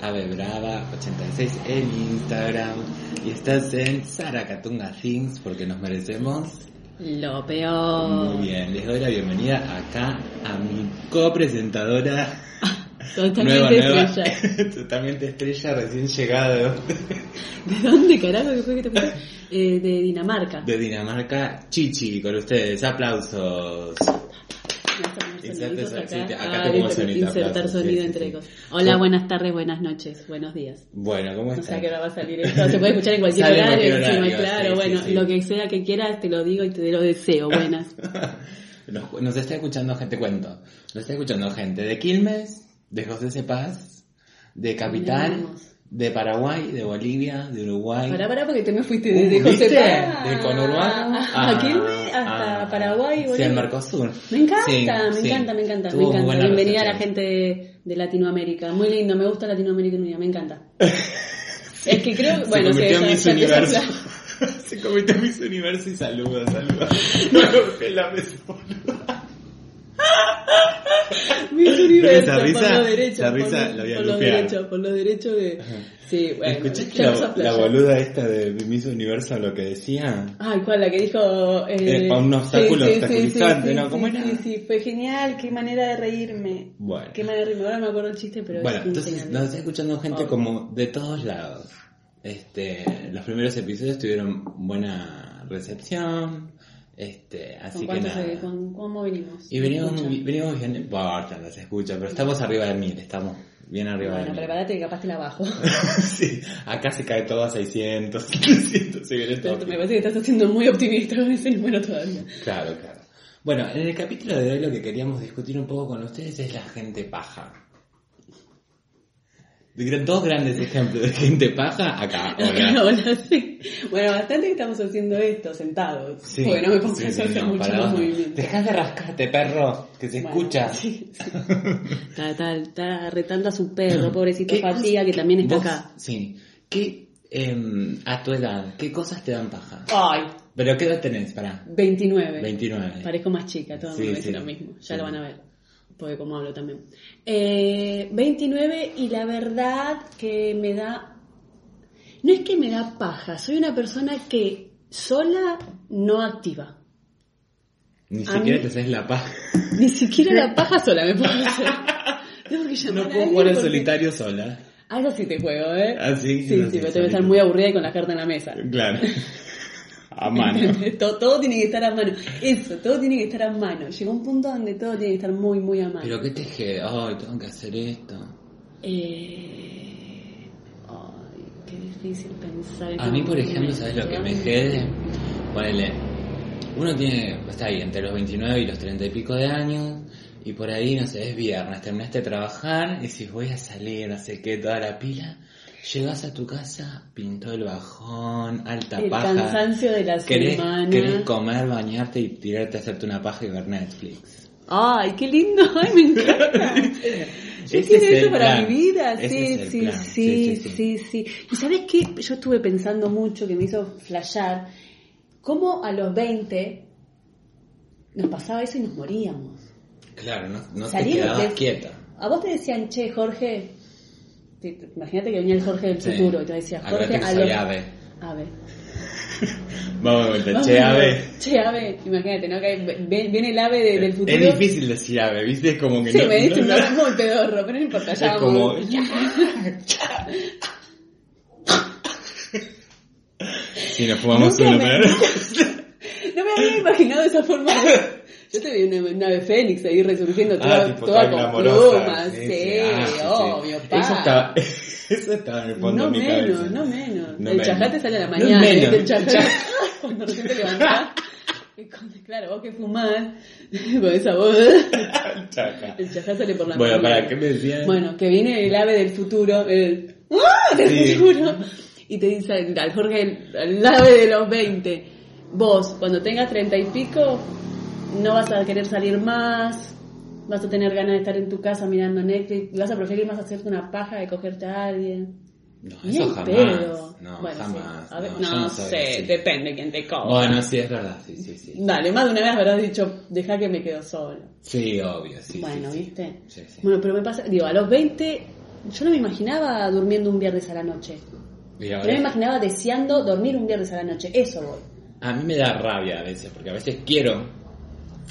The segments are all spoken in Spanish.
avebrava86 en Instagram y estás en Saracatunga Things porque nos merecemos lo peor. Muy bien, les doy la bienvenida acá a mi copresentadora. Totalmente estrella. Totalmente estrella, recién llegado. ¿De dónde carajo que fue que te eh, de Dinamarca. De Dinamarca, Chichi, con ustedes. Aplausos. Inserte acá. Ah, tenemos sonido, Insertar sonido sí, entre sí. cosas. Hola, ¿Cómo? buenas tardes, buenas noches, buenos días. Bueno, ¿cómo No sé están? a qué hora va a salir esto. Se puede escuchar en cualquier horario, encima, horario, claro. bueno, lo que sea que quieras, te lo digo y te lo deseo. Buenas. Nos, nos está escuchando gente, cuento. Nos está escuchando gente de Quilmes, de José Cepaz, de Capital, Miramos. De Paraguay, de Bolivia, de Uruguay. Pará, pará, porque te me fuiste Uh, desde José ¿viste? Paz Del conurbano a, a Quilmes hasta a- Paraguay. Sí, Bolivia. al Mercosur. Me encanta, Sí, me sí. encanta, me encanta, Tuvo me encanta. Bienvenida a la gente de, de Latinoamérica. Muy lindo, me gusta Latinoamérica unida, me encanta. es que creo, Se bueno, sí, convirtió en Miss Universo. Se convirtió en Miss Universo y saluda, saluda. No la mesa. Miss Universo, esa risa- por lo derecho, esa por, risa lo- por lo derecho, por lo derecho de... Sí, bueno, ¿Escuchaste la, la boluda esta de Miss Universo lo que decía? Ay, ¿cuál? La que dijo... Eh, Eh, un obstáculo sí, sí, obstaculizante, sí, ¿no? ¿Cómo sí, era? Sí, sí, fue genial, qué manera de reírme. Bueno. Qué manera de reírme, ahora me acuerdo el chiste, pero Bueno, es entonces nos está escuchando gente Oh. como de todos lados. Este, los primeros episodios tuvieron buena recepción. Este, así ¿Con que nada. eh, con- ¿Cómo venimos? Y venimos, venimos bien, no importa, no se escucha, pero estamos arriba de mil, estamos bien arriba Bueno, de mil. prepárate que capaz te la bajo. sí, acá se cae todo a 600, 700, se viene todo. Me parece que estás siendo muy optimista con ese número todavía. Claro, claro. Bueno, en el capítulo de hoy lo que queríamos discutir un poco con ustedes es la gente paja. Dos grandes ejemplos de gente paja acá. Hola. Hola, sí. Bueno, bastante que estamos haciendo esto sentados. Sí, porque no me pongo sí, a hacer no, mucho más movimiento. Dejá de rascarte, perro, que se Bueno, escucha. sí, sí. Está, está, está retando a su perro, pobrecito ¿Qué Fatiga, que también está vos- acá. Sí. ¿Qué, em, a tu edad, qué cosas te dan paja? Ay, ¿Pero qué edad tenés? Pará. 29. 29. Parezco más chica, todo el mundo dice lo mismo. Ya lo van a ver. Porque como hablo también. Eh, 29 y la verdad que me da... No es que me da paja, soy una persona que sola no activa. Ni A siquiera mí- te haces la paja. Ni siquiera la paja sola me puedo hacer. Tengo que llamar No puedo jugar porque- solitario sola. Algo sí te juego, ¿eh? Ah, sí, Sí, no, sí, sí, pero tengo que estar muy aburrida y con la carta en la mesa. Claro. A mano. todo, todo tiene que estar a mano. Eso, todo tiene que estar a mano. Llegó un punto donde todo tiene que estar muy, muy a mano. Pero qué te dije, ay, tengo que hacer esto. Eh... Ay, qué difícil pensar. en A mí, por ejemplo. ¿sabes lo que me jede? Ponele, uno tiene, está ahí, entre los 29 y los 30 y pico de años, y por ahí, no sé, es viernes, terminaste de trabajar, y si voy a salir, no sé qué, toda la pila, llegas a tu casa, pintó el bajón, alta El paja. cansancio de la querés, semana. querés comer, bañarte y tirarte a hacerte una paja y ver Netflix. Ay, qué lindo. Ay, me encanta. Yo quiero es el eso para plan. mi vida. Sí, el sí, plan. sí, Sí, sí, sí, sí. ¿Y sabes qué? Yo estuve pensando mucho, que me hizo flashear, cómo a los 20 nos pasaba eso y nos moríamos. Claro, no, no te quedabas quieta. A vos te decían, che, Jorge, imagínate que venía el Jorge del Sí. futuro y te decía, Jorge, a los... ave. Ave. Vamos de vuelta, che, ave. Che, ave, imagínate, ¿no? Que viene el ave de- del futuro. Es difícil decir ave, ¿viste? Es como que Sí, no... me diste un no- nombre muy pedorro, pero no importa, ya Es vamos. como... Si nos fumamos uno, me- pero... No me había imaginado esa forma de... Yo te vi una nave fénix ahí resurgiendo toda, Ah, tipo, toda toda con plumas. Sí, Sí, ah, sí, obvio, pa. Eso estaba, eso estaba en el fondo No de mi menos, cabeza. no menos. No el menos. chajate sale a la No mañana. menos. El chajate, cuando recién te levantás. Claro, vos que fumás, con esa voz, Chaca. el chajá sale por la Bueno, mañana. para, ¿qué me decían? Bueno, que viene el ave del futuro, el ¡Ah! del Sí. futuro, y te dice al Jorge, el, el ave de los 20, vos, cuando tengas 30 y pico, no vas a querer salir más, vas a tener ganas de estar en tu casa mirando Netflix, vas a preferir más hacerte una paja de cogerte a alguien. No, eso jamás. pedo. No, Bueno, sí. jamás. A ver, no, no, no sé, depende quién te cobra. Bueno, sí, es verdad, sí, sí, sí. Dale, más de una vez habrás dicho, deja que me quedo solo. Sí, obvio, sí. bueno, sí. ¿viste? Sí, sí. Bueno, pero me pasa, digo, a los 20, yo no me imaginaba durmiendo un viernes a la noche. Yo ahora- me imaginaba deseando dormir un viernes a la noche. Eso voy. A mí me da rabia a veces, porque a veces quiero,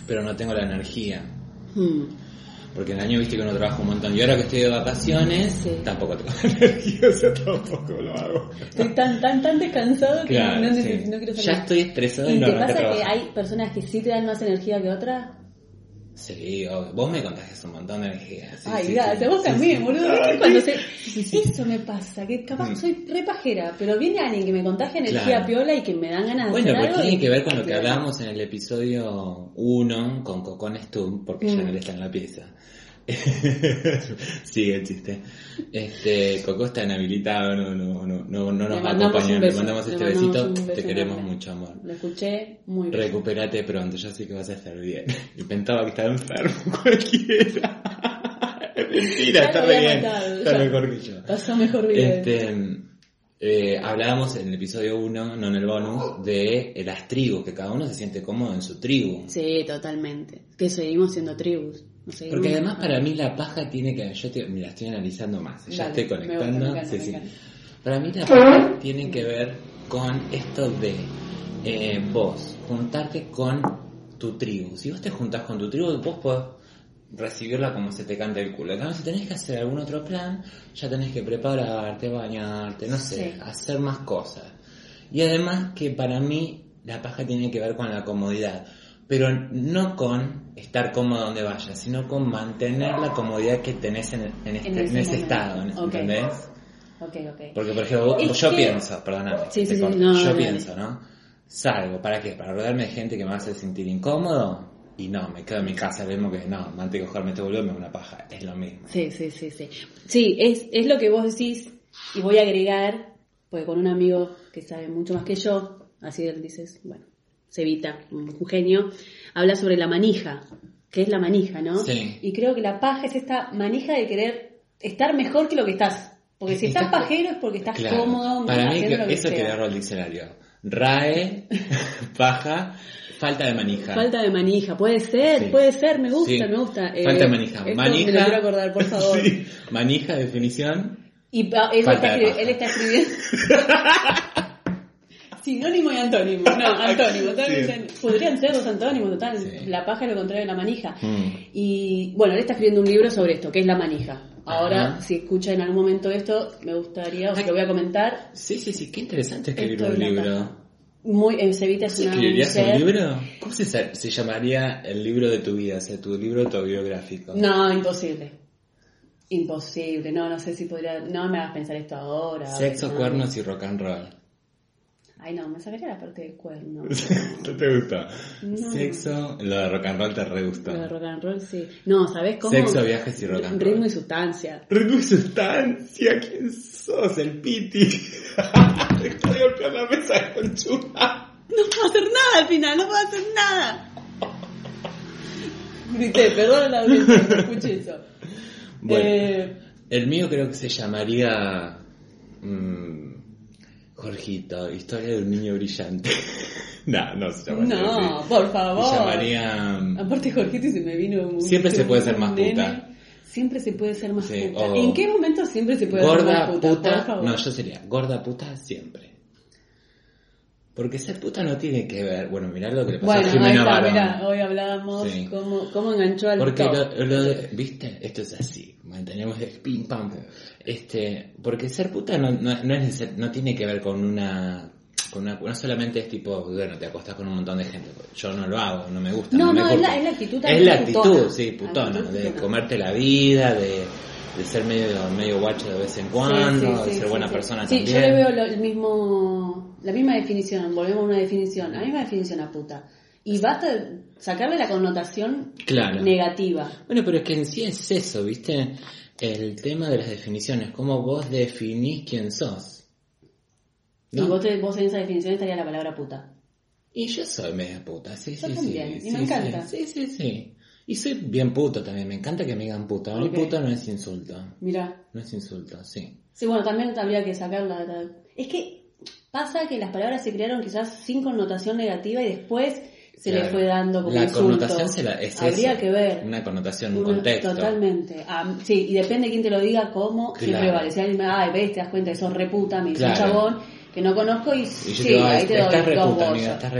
pero no tengo la energía. Hmm. Porque en el año viste que uno trabaja un montón. Y ahora que estoy de vacaciones, Sí. tampoco tengo energía, o sea, tampoco lo hago. Estoy tan, tan, tan descansado que Claro, no, sí. neces- no quiero salir. Ya estoy estresado y, ¿Y no te pasa que hay personas que sí te dan más energía que otras? Sí, obvio. vos me contagias un montón de energía. sí, Ay, sí, gracias, sí. vos también, boludo. ¿Viste Ay, cuando se... Eso me pasa, que capaz Mm. soy re pajera, pero viene alguien que me contagia energía Claro. piola y que me dan ganas de Bueno, hacer pero algo. tiene y- que ver con lo que hablábamos en el episodio 1 con Cocón Stum, porque ya Mm. no está en la pieza. Sigue el chiste. Este, Coco está inhabilitado, no, no, no, no, no nos va a acompañar. Le mandamos este besito. Te queremos mucho, amor. Lo escuché muy bien. Recupérate pronto, yo sé que vas a estar bien. Y pensaba que estaba enfermo cualquiera. Mentira, está re bien. Está mejor que yo. Pasó mejor vida. Este, eh, hablábamos en el episodio 1, no en el bonus, de eh, las tribus, que cada uno se siente cómodo en su tribu. Sí, totalmente. Que seguimos siendo tribus. No Porque además para mí la paja tiene que... Yo te, mira, estoy analizando más, ya Dale, estoy me gusta, conectando. me encanta, sí, me sí. encanta. Para mí la paja tiene que ver con esto de eh, vos juntarte con tu tribu. Si vos te juntás con tu tribu, vos podés recibirla como se te canta el culo. Cambio, si tenés que hacer algún otro plan, ya tenés que prepararte, bañarte, no sé, Sí. hacer más cosas. Y además que para mí la paja tiene que ver con la comodidad, pero no con estar cómodo donde vayas, sino con mantener la comodidad que tenés en, en este, En en ese estado. ¿entendés? Porque, por ejemplo, Es yo que- pienso, perdóname, Sí, sí, sí, corto. no, yo pienso, ¿no? Salgo, ¿para qué? ¿Para rodearme de gente que me hace sentir incómodo? Y no, me quedo en mi casa, vemos que no, antes de cogerme este boludo me una paja, es lo mismo. Sí, sí, sí, sí. Sí, es, es lo que vos decís y voy a agregar, porque con un amigo que sabe mucho más que yo, así él dices, bueno, Cevita, un genio, habla sobre la manija, que es la manija, ¿no? Sí. Y creo que la paja es esta manija de querer estar mejor que lo que estás. Porque si estás Estás- pajero es porque estás Claro, cómodo, para mí haciendo que lo que eso sea. que agarro el diccionario. RAE, paja, falta de manija. Falta de manija, puede ser, Sí. puede ser, me gusta, Sí. me gusta. Eh, Falta de manija. esto manija. Me lo quiero acordar, por favor. Manija, definición. Y pa- él, está, de él está escribiendo. Sinónimo y antónimo. No, antónimo. Sí. Podrían ser los antónimos, total. Sí. La paja es lo contrario de la manija. Mm. Y bueno, él está escribiendo un libro sobre esto, que es la manija. Ahora, Ajá. si escucha en algún momento esto, me gustaría, o sea, Ay. lo voy a comentar. Sí, sí, sí, qué interesante escribir Esto un es libro. Muy, en Sevita es ¿Cómo una escribirías un libro? ¿Cómo se, se llamaría el libro de tu vida? O sea, tu libro autobiográfico. No, imposible. Imposible. No, no sé si podría. No me hagas pensar esto ahora. Sexo, no. cuernos y rock and roll. Ay, no, me sacaría la parte del cuerno. ¿No te gustó? No. Sexo, lo de rock and roll te re gustó. Lo de rock and roll, sí. No, ¿sabes cómo? Sexo, viajes y rock and roll. Ritmo y sustancia. Ritmo y sustancia, ¿quién sos? El piti. De golpear la mesa con chuma. No puedo hacer nada al final, no puedo hacer nada. Grité, perdón la audiencia, no escuché eso. Bueno, Eh, el mío creo que se llamaría... mm, Jorgito, historia de un niño brillante. no, no se llamaría no, así. por favor. Se llamaría... mm, Aparte, Jorgito se me vino muy. Siempre se puede ser más nene. puta. Siempre se puede ser más Sí, puta. o- ¿En qué momento siempre se puede ser más puta? puta, Por favor. no, yo sería gorda puta siempre. Porque ser puta no tiene que ver, bueno, mirá lo que le pasó Bueno, a ahí Jimena está, Barón. mirá, hoy hablamos Sí. cómo, cómo enganchó al Porque lo, lo de- ¿viste? Esto es así, mantenemos el pim pam. Este, porque ser puta no, no, no es no tiene que ver con una con una, no solamente es tipo, bueno, te acostás con un montón de gente. Yo no lo hago, no me gusta. No, me no, es la- es la actitud Es la actitud, putona. sí, putona, Actitud de putona. comerte la vida, de, de ser medio, medio guacho de vez en cuando, Sí, sí, de sí, ser sí, buena sí. persona Sí, también. yo le veo lo- el mismo, la misma definición, volvemos a una definición, la misma definición a puta. Y basta sacarle la connotación Claro. negativa. Bueno, pero es que en sí es eso, ¿viste? El tema de las definiciones, cómo vos definís quién sos. ¿No? Y vos, te- vos en esa definición estaría la palabra puta. Y yo soy media puta, sí, Yo sí, también, sí. y me sí, encanta. Sí, sí, sí. Y soy bien puto también, me encanta que me digan puto. A mí Ok. puto no es insulto. Mira. No es insulto, sí. Sí, bueno, también habría que sacarla. la- Es que pasa que las palabras se crearon quizás sin connotación negativa y después se le Claro. fue dando como La insulto. connotación se la, es Habría eso, que ver. Una connotación, un contexto. Totalmente. Ah, sí, y depende de quién te lo diga, cómo, siempre Claro. vale. Si alguien me ay, ves, te das cuenta, sos reputa, me dice un Claro. chabón que no conozco y, Y sí, digo, ahí te doy dos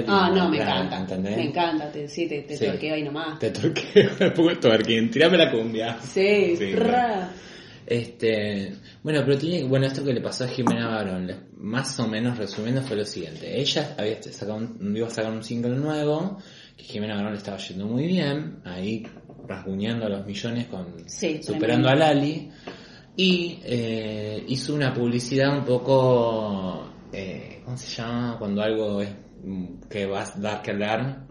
Ah, no, me claro, encanta. ¿entendés? Me encanta, te, sí, te, te Sí. torqueo ahí nomás. Te torqueo, me pongo el twerking, tirame la cumbia. Sí, Sí. Este, bueno, pero tiene, bueno, esto que le pasó a Jimena Barón, más o menos resumiendo fue lo siguiente. Ella había sacado un, iba a sacar un single nuevo, que Jimena Barón le estaba yendo muy bien, ahí rasguñando a los millones con, Sí, superando a Lali, y eh, hizo una publicidad un poco, eh, ¿cómo se llama? Cuando algo es, mm, que va a dar que hablar.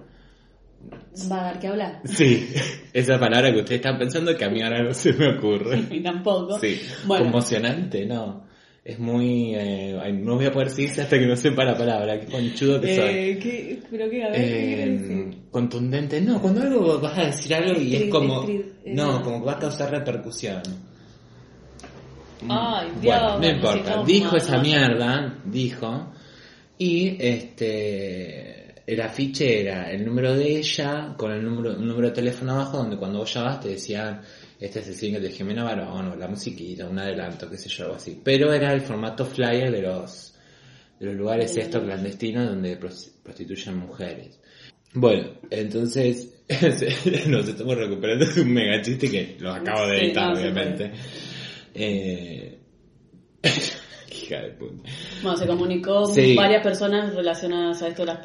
Va a dar que hablar. Sí, esa palabra que ustedes están pensando que a mí ahora no se me ocurre. Y tampoco. Sí, Bueno, conmocionante, no. Es muy... eh, no voy a poder decirse hasta que no sepa la palabra, qué conchudo que soy. eh, ¿qué, pero qué, a ver, ¿qué Eh, querés decir? contundente, no, cuando algo vas a decir algo y es como... estrid- eh, No, como que va a causar repercusión. Ay, Dios, bueno, no importa, dijo mal, esa mierda, dijo, y este, el afiche era el número de ella con el número, un número de teléfono abajo donde cuando vos llamabas te decían, este es el single de Jimena Barón, o la musiquita, un adelanto, qué sé yo, algo así. Pero era el formato flyer de los, de los lugares estos clandestinos donde pros- prostituyen mujeres. Bueno, entonces nos estamos recuperando de un mega chiste que lo acabo de Sí, editar, no, obviamente. Eh... Hija de puta. Bueno, se comunicó Sí. varias personas relacionadas a esto de, las,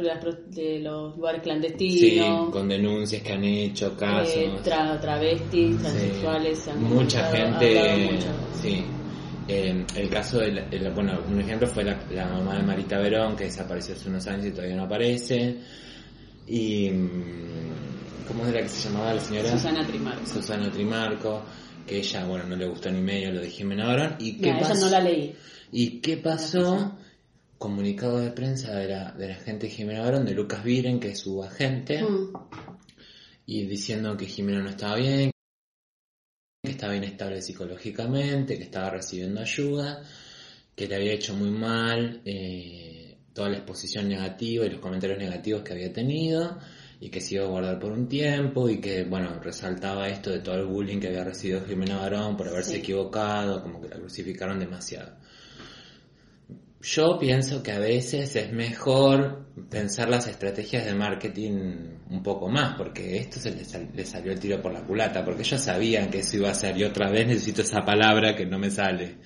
de los lugares Sí, clandestinos, con denuncias que han hecho, casos. eh, tra- travestis, Sí. transexuales, mucha gente, mucho. sí. Eh, el caso de, la- de la- bueno, un ejemplo fue la, la mamá de Marita Verón, que desapareció hace unos años y todavía no aparece. Y, mm, ¿cómo era que se llamaba la señora? Susana Trimarco. Susana Trimarco, que ella, bueno, no le gustó ni medio lo de Jimena Barón. ¿Y qué Mira, pasó? no la leí. ¿Y qué pasó? Comunicado de prensa de la, de la gente de Jimena Barón, de Lucas Viren, que es su agente, Mm. y diciendo que Jimena no estaba bien, que estaba inestable psicológicamente, que estaba recibiendo ayuda, que le había hecho muy mal eh, toda la exposición negativa y los comentarios negativos que había tenido, y que se iba a guardar por un tiempo, y que, bueno, resaltaba esto de todo el bullying que había recibido Jimena Barón por haberse Sí. equivocado, como que la crucificaron demasiado. Yo pienso que a veces es mejor pensar las estrategias de marketing un poco más, porque esto se le, sal- salió el tiro por la culata, porque ellos sabían que eso iba a ser, y otra vez necesito esa palabra que no me sale.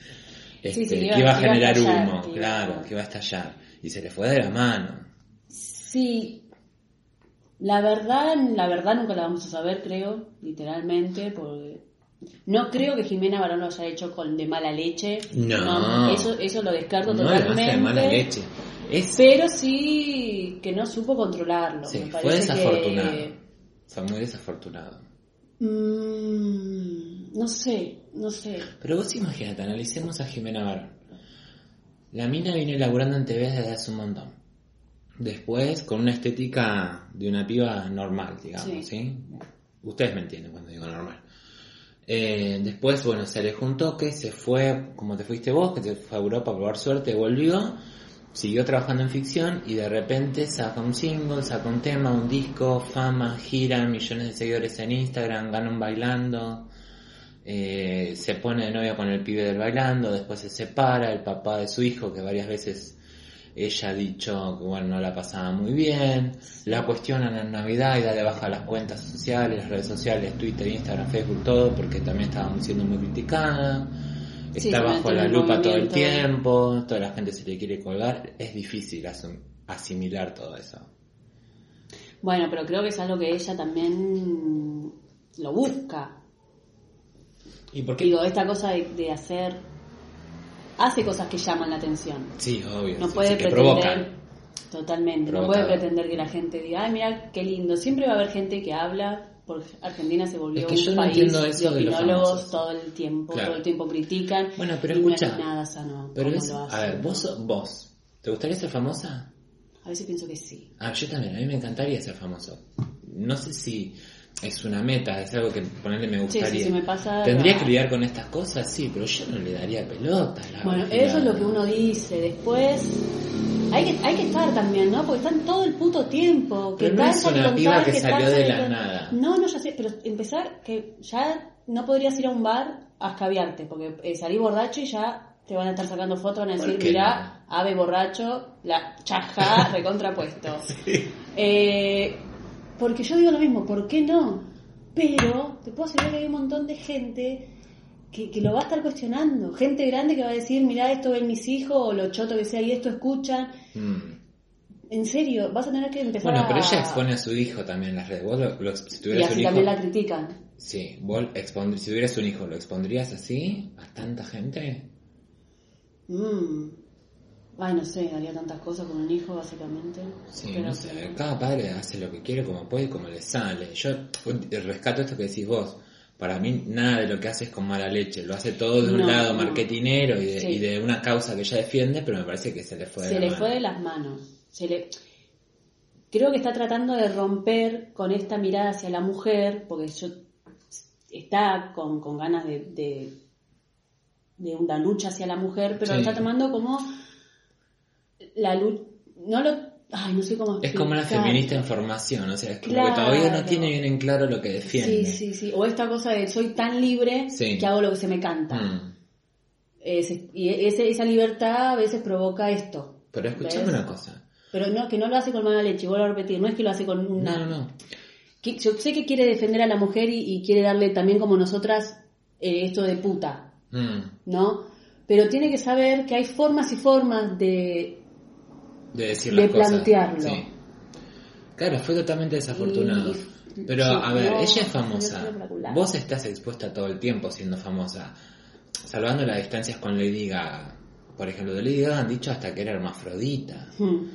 Este, sí, que que iba- iba a que iba a generar estallar, humo, que iba- claro, que iba a estallar. Y se le fue de la mano. Sí, la verdad, la verdad nunca la vamos a saber, creo, literalmente, porque no creo que Jimena Barón lo haya hecho con de mala leche. No. eso, eso lo descarto No totalmente. hace de mala leche. Es, Pero sí que no supo controlarlo. sí, Me fue desafortunado. que- Fue muy desafortunado. Mm, no sé, no sé. Pero vos imagínate, analicemos a Jimena Barón. La mina viene laburando en TV desde hace un montón. Después, con una estética de una piba normal, digamos, Sí. ¿sí? Ustedes me entienden cuando digo normal. Eh, después, bueno, se alejó un toque, se fue, como te fuiste vos, que te fue a Europa a probar suerte, volvió, siguió trabajando en ficción y de repente saca un single, saca un tema, un disco, fama, gira, millones de seguidores en Instagram, gana un bailando, eh, se pone de novia con el pibe del bailando, después se separa, el papá de su hijo, que varias veces ella ha dicho que bueno, no la pasaba muy bien, la cuestionan en Navidad y da de baja las cuentas sociales, las redes sociales, Twitter, Instagram, Facebook, todo, porque también estaba siendo muy criticada, Sí, está bajo la lupa todo el tiempo, toda la gente se le quiere colgar, es difícil asimilar todo eso. Bueno, pero creo que es algo que ella también lo busca. ¿Y por qué? Digo, esta cosa de, de hacer... Hace cosas que llaman la atención. Sí, obvio. No sí, puede sí, pretender... Totalmente. No puede pretender que la gente diga, ay, mira, qué lindo. Siempre va a haber gente que habla, porque Argentina se volvió Es que un yo no país entiendo eso de de opinólogos famosos. todo el tiempo, Claro. todo el tiempo critican. Bueno, pero y no escucha. es nada sano. Pero es, lo a ver, vos, ¿no? vos, ¿te gustaría ser famosa? A veces pienso que sí. Ah, yo también, a mí me encantaría ser famoso. No sé si es una meta, es algo que ponerle me gustaría. sí, sí, me pasa. Tendría que lidiar con estas cosas, sí, pero yo no le daría pelota. la Bueno, eso es lo que uno dice. Después, hay que, hay que estar también, ¿no? Porque están todo el puto tiempo. Que Pero no tal, es una piba que salió de la nada. No, no, ya sé, pero empezar que ya no podrías ir a un bar a escabiarte, porque eh, salí borracho y ya te van a estar sacando fotos, van a ¿Por decir, mirá, ave borracho, la chaja recontrapuesto. Eh, porque yo digo lo mismo, ¿por qué no? Pero te puedo asegurar que hay un montón de gente que, que lo va a estar cuestionando. Gente grande que va a decir, mirá, esto ven mis hijos, o lo choto que sea, y esto escuchan. Mm. En serio, vas a tener que empezar Bueno, a... pero ella expone a su hijo también en las redes. Vos lo- lo- si Y tuvieras un así hijo... también la critican. Sí, vos expondr- si tuvieras un hijo, ¿lo expondrías así a tanta gente? Mm. Ay, no sé, haría tantas cosas con un hijo, básicamente. Sí, Pero no sé, que- cada padre hace lo que quiere, como puede y como le sale. Yo rescato esto que decís vos. Para mí nada de lo que hace es con mala leche, lo hace todo de un No, lado no. marketinero y de, Sí. y de una causa que ella defiende, pero me parece que se le fue de se la le mano. fue de las manos. Se le... Creo que está tratando de romper con esta mirada hacia la mujer, porque yo está con, con ganas de, de, de una lucha hacia la mujer, pero Sí. lo está tomando como la lucha... No lo... Ay, no sé cómo Es como una feminista en formación, o sea, es como Claro. que todavía no tiene bien en claro lo que defiende. Sí, sí, sí. O esta cosa de soy tan libre Sí. que hago lo que se me canta. Mm. Ese- y ese- esa libertad a veces provoca esto. Pero escuchame ¿Ves? una cosa. Pero no, que no lo hace con mala leche, vuelvo a repetir, no es que lo hace con una... No, no, no. que- yo sé que quiere defender a la mujer y, y quiere darle también como nosotras eh, esto de puta, Mm. ¿no? Pero tiene que saber que hay formas y formas de... De decir De las cosas. plantearlo. Sí. Claro, fue totalmente desafortunado. Y- Pero, sí, a ver, no, ella es famosa. Vos estás expuesta todo el tiempo siendo famosa. Salvando las distancias con Lady Gaga. Por ejemplo, de Lady Gaga han dicho hasta que era hermafrodita. Hmm,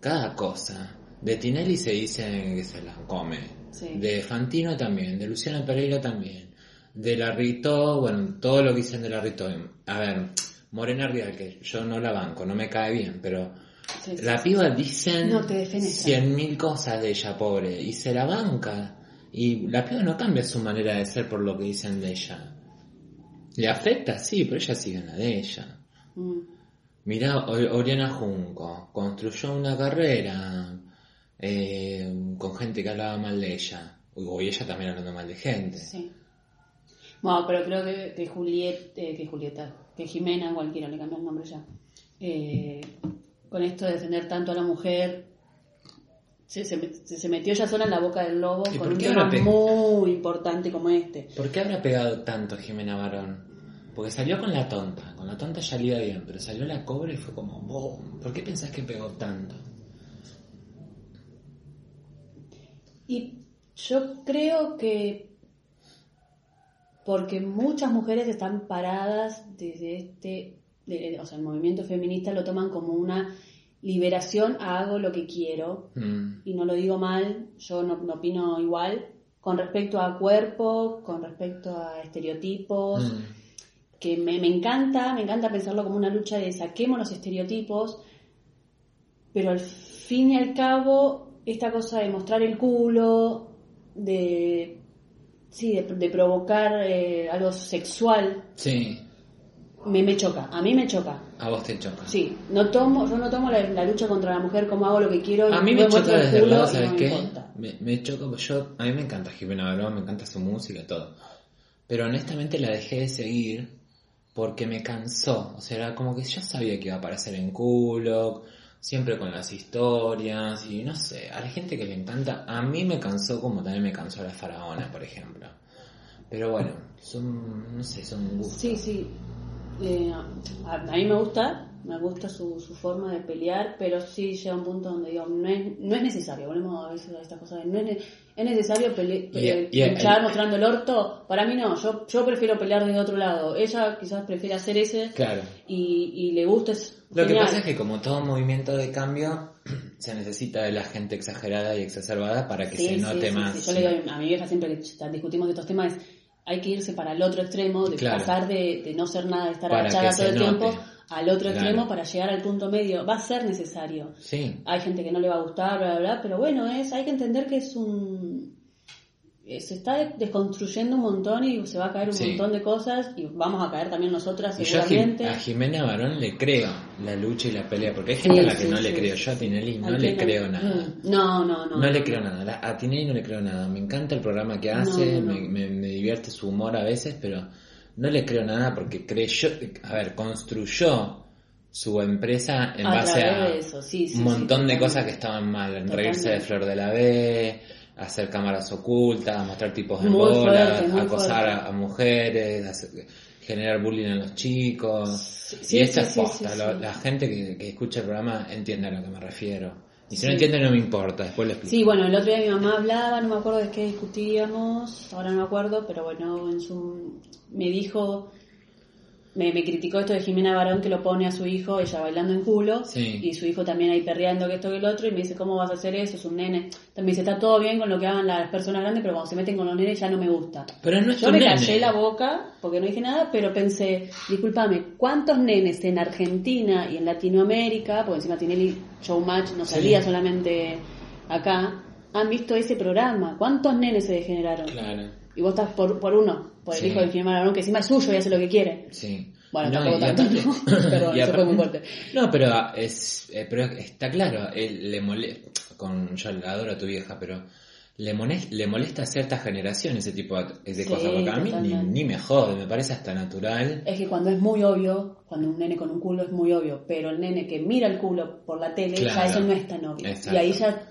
Cada cosa. De Tinelli se dice que se la come. Sí. De Fantino también. De Luciana Pereira también. De la Rito, bueno, todo lo que dicen de la Rito. A ver, Morena Rial, que yo no la banco, no me cae bien, pero sí, sí, la piba dicen No cien mil cosas de ella, pobre, y se la banca. Y la piba no cambia su manera de ser por lo que dicen de ella. Le afecta, sí, pero ella sigue en la de ella. Mm, Mirá, Oriana Junco construyó una carrera eh, con gente que hablaba mal de ella. O y ella también hablando mal de gente. sí. Bueno, pero creo que, que Juliet, eh, que Julieta, que Jimena, cualquiera, le cambió el nombre ya. Eh, con esto de defender tanto a la mujer, se, se, se- metió ya sola en la boca del lobo ¿Y con un tema muy importante como este. ¿Por qué habrá pegado tanto Jimena Barón? Porque salió con la tonta. Con la tonta ya le iba bien, pero salió la cobra y fue como, boom. ¿Por qué pensás que pegó tanto? Y yo creo que porque muchas mujeres están paradas desde este, de- o sea, el movimiento feminista lo toman como una liberación a hago lo que quiero, Mm, y no lo digo mal, yo no, no opino igual, con respecto a cuerpo, con respecto a estereotipos, mm. que me, me encanta, me encanta pensarlo como una lucha de saquemos los estereotipos, pero al fin y al cabo, esta cosa de mostrar el culo, de, sí, de, de provocar eh, algo sexual, Sí, me, me choca, a mí me choca. a vos te choca. Sí, no tomo, yo no tomo la, la lucha contra la mujer como hago lo que quiero. A mí me muestro choca desde el lado, ¿sabes no me qué? Me, me choca, porque yo, a mí me encanta Jimena Barón, me encanta su música todo. Pero honestamente la dejé de seguir porque me cansó. O sea, era como que ya sabía que iba a aparecer en culo, siempre con las historias y no sé, a la gente que le encanta, a mí me cansó como también me cansó la faraona, por ejemplo. Pero bueno, son, no sé, son gustos. Sí, sí. Eh, a, a mí me gusta, me gusta su, su forma de pelear, pero sí llega un punto donde digo, no es, no es necesario, volvemos a veces a esta cosa de no es, es necesario pele- luchar y- mostrando el orto. Para mí no, yo, yo prefiero pelear desde otro lado. Ella quizás prefiere hacer ese Claro. y, y le gusta. Es Lo que pasa es que como todo movimiento de cambio, se necesita de la gente exagerada y exacerbada para que Sí, se note sí, más. Yo le digo a mi vieja siempre que discutimos de estos temas, es, hay que irse para el otro extremo, de Claro. pasar de, de no ser nada, de estar Para agachada todo el note. tiempo, al otro Claro. extremo para llegar al punto medio. Va a ser necesario. Sí, Hay gente que no le va a gustar, bla, bla, bla, pero bueno, es, hay que entender que es un... eh, se está de- desconstruyendo un montón y se va a caer un Sí. montón de cosas y vamos a caer también nosotras Y yo a, Jim- seguramente. a Jimena Barón le creo la lucha y la pelea, porque hay Sí, gente a la que sí, no le creo. Yo a Tinelli no ¿A le creo nada. Mm, No, no, no. No le creo nada. A Tinelli no le creo nada. Me encanta el programa que hace, no, no. Me, me- me divierte su humor a veces, pero no le creo nada porque creyó, a ver, construyó su empresa en A base a eso, un montón de cosas que estaban mal, en reírse de. Flor de la B, hacer cámaras ocultas, mostrar tipos Muy bola, fuerte, acosar a, a mujeres, hacer- generar bullying en los chicos. Sí, y esto sí, es posta, sí, lo- sí. la gente que, que escucha el programa entiende a lo que me refiero. Y si no entiende no me importa, después lo explico. Sí, bueno, el otro día mi mamá hablaba, no me acuerdo de qué discutíamos, ahora no me acuerdo, pero bueno, en su me dijo, me, me criticó esto de Jimena Barón que lo pone a su hijo, ella bailando en culo, Sí. y su hijo también ahí perreando que esto que el otro, y me dice, ¿cómo vas a hacer eso? Es un nene. También dice, está todo bien con lo que hagan las personas grandes, pero cuando se meten con los nenes ya no me gusta. Pero no es Yo me nene. callé la boca porque no dije nada, pero pensé, discúlpame, ¿cuántos nenes en Argentina y en Latinoamérica, porque encima Tinelli Showmatch no Sí. salía solamente acá, han visto ese programa? ¿Cuántos nenes se degeneraron? Claro, Y vos estás por, por uno, por el Sí. hijo de Jimena Barón, que encima es suyo y hace lo que quiere. sí. Bueno, No, tampoco tanto, aparte- ¿no? Perdón, eso fue muy fuerte. No, pero es, eh, pero está claro, él le molesta, con, yo adoro a tu vieja, pero le molesta, le molesta a cierta generación ese tipo de, de Sí, cosas, porque a mí ni, ni me jode, me parece hasta natural. Es que cuando es muy obvio, cuando un nene con un culo es muy obvio, pero el nene que mira el culo por la tele, ya Claro. eso no es tan obvio. Exacto. Y ahí ya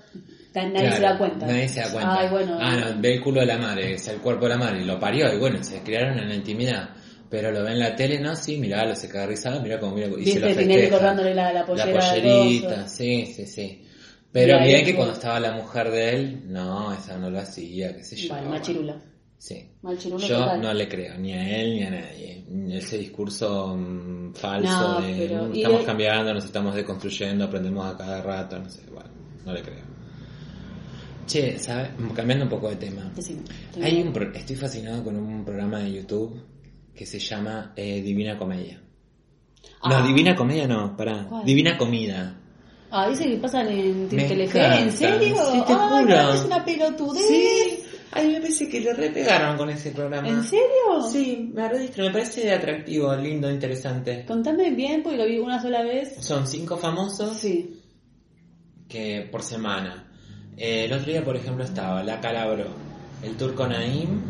nadie se da cuenta. Nadie se da cuenta. Ay, bueno. ah, no, ve el culo de la madre, es el cuerpo de la madre, y lo parió, y bueno, se criaron en la intimidad. Pero lo ve en la tele, ¿no? Sí, mirá, lo se caga risado, mirá cómo mira, y se Viste lo Tinelli cortándole la, la pollera. La pollerita, sí, sí, sí. Pero bien que fue- cuando estaba la mujer de él, no, esa no lo hacía, qué sé yo. Bueno. machirula. Sí. Yo total. no le creo, ni a él ni a nadie. Ese discurso mm, falso No, de pero- "Mm, estamos de- cambiando, nos estamos deconstruyendo, aprendemos a cada rato, no sé, bueno, no le creo. Che, ¿sabes? Cambiando un poco de tema. Estoy Hay un pro- estoy fascinado con un programa de YouTube que se llama eh, Divina Comedia. Ah. No, Divina Comedia no, pará. ¿Cuál? Divina Comida. Ah, dice que pasan en Telefe. ¿En serio? Sí, te Ay, juro. no, es una pelotudez. Ay, me parece que le repegaron con ese programa. ¿En serio? Sí, me registro, me parece atractivo, lindo, interesante. Contame bien, porque lo vi una sola vez. Son cinco famosos Sí. que por semana. Eh, el otro día, por ejemplo, estaba La Calabro, el turco Naim,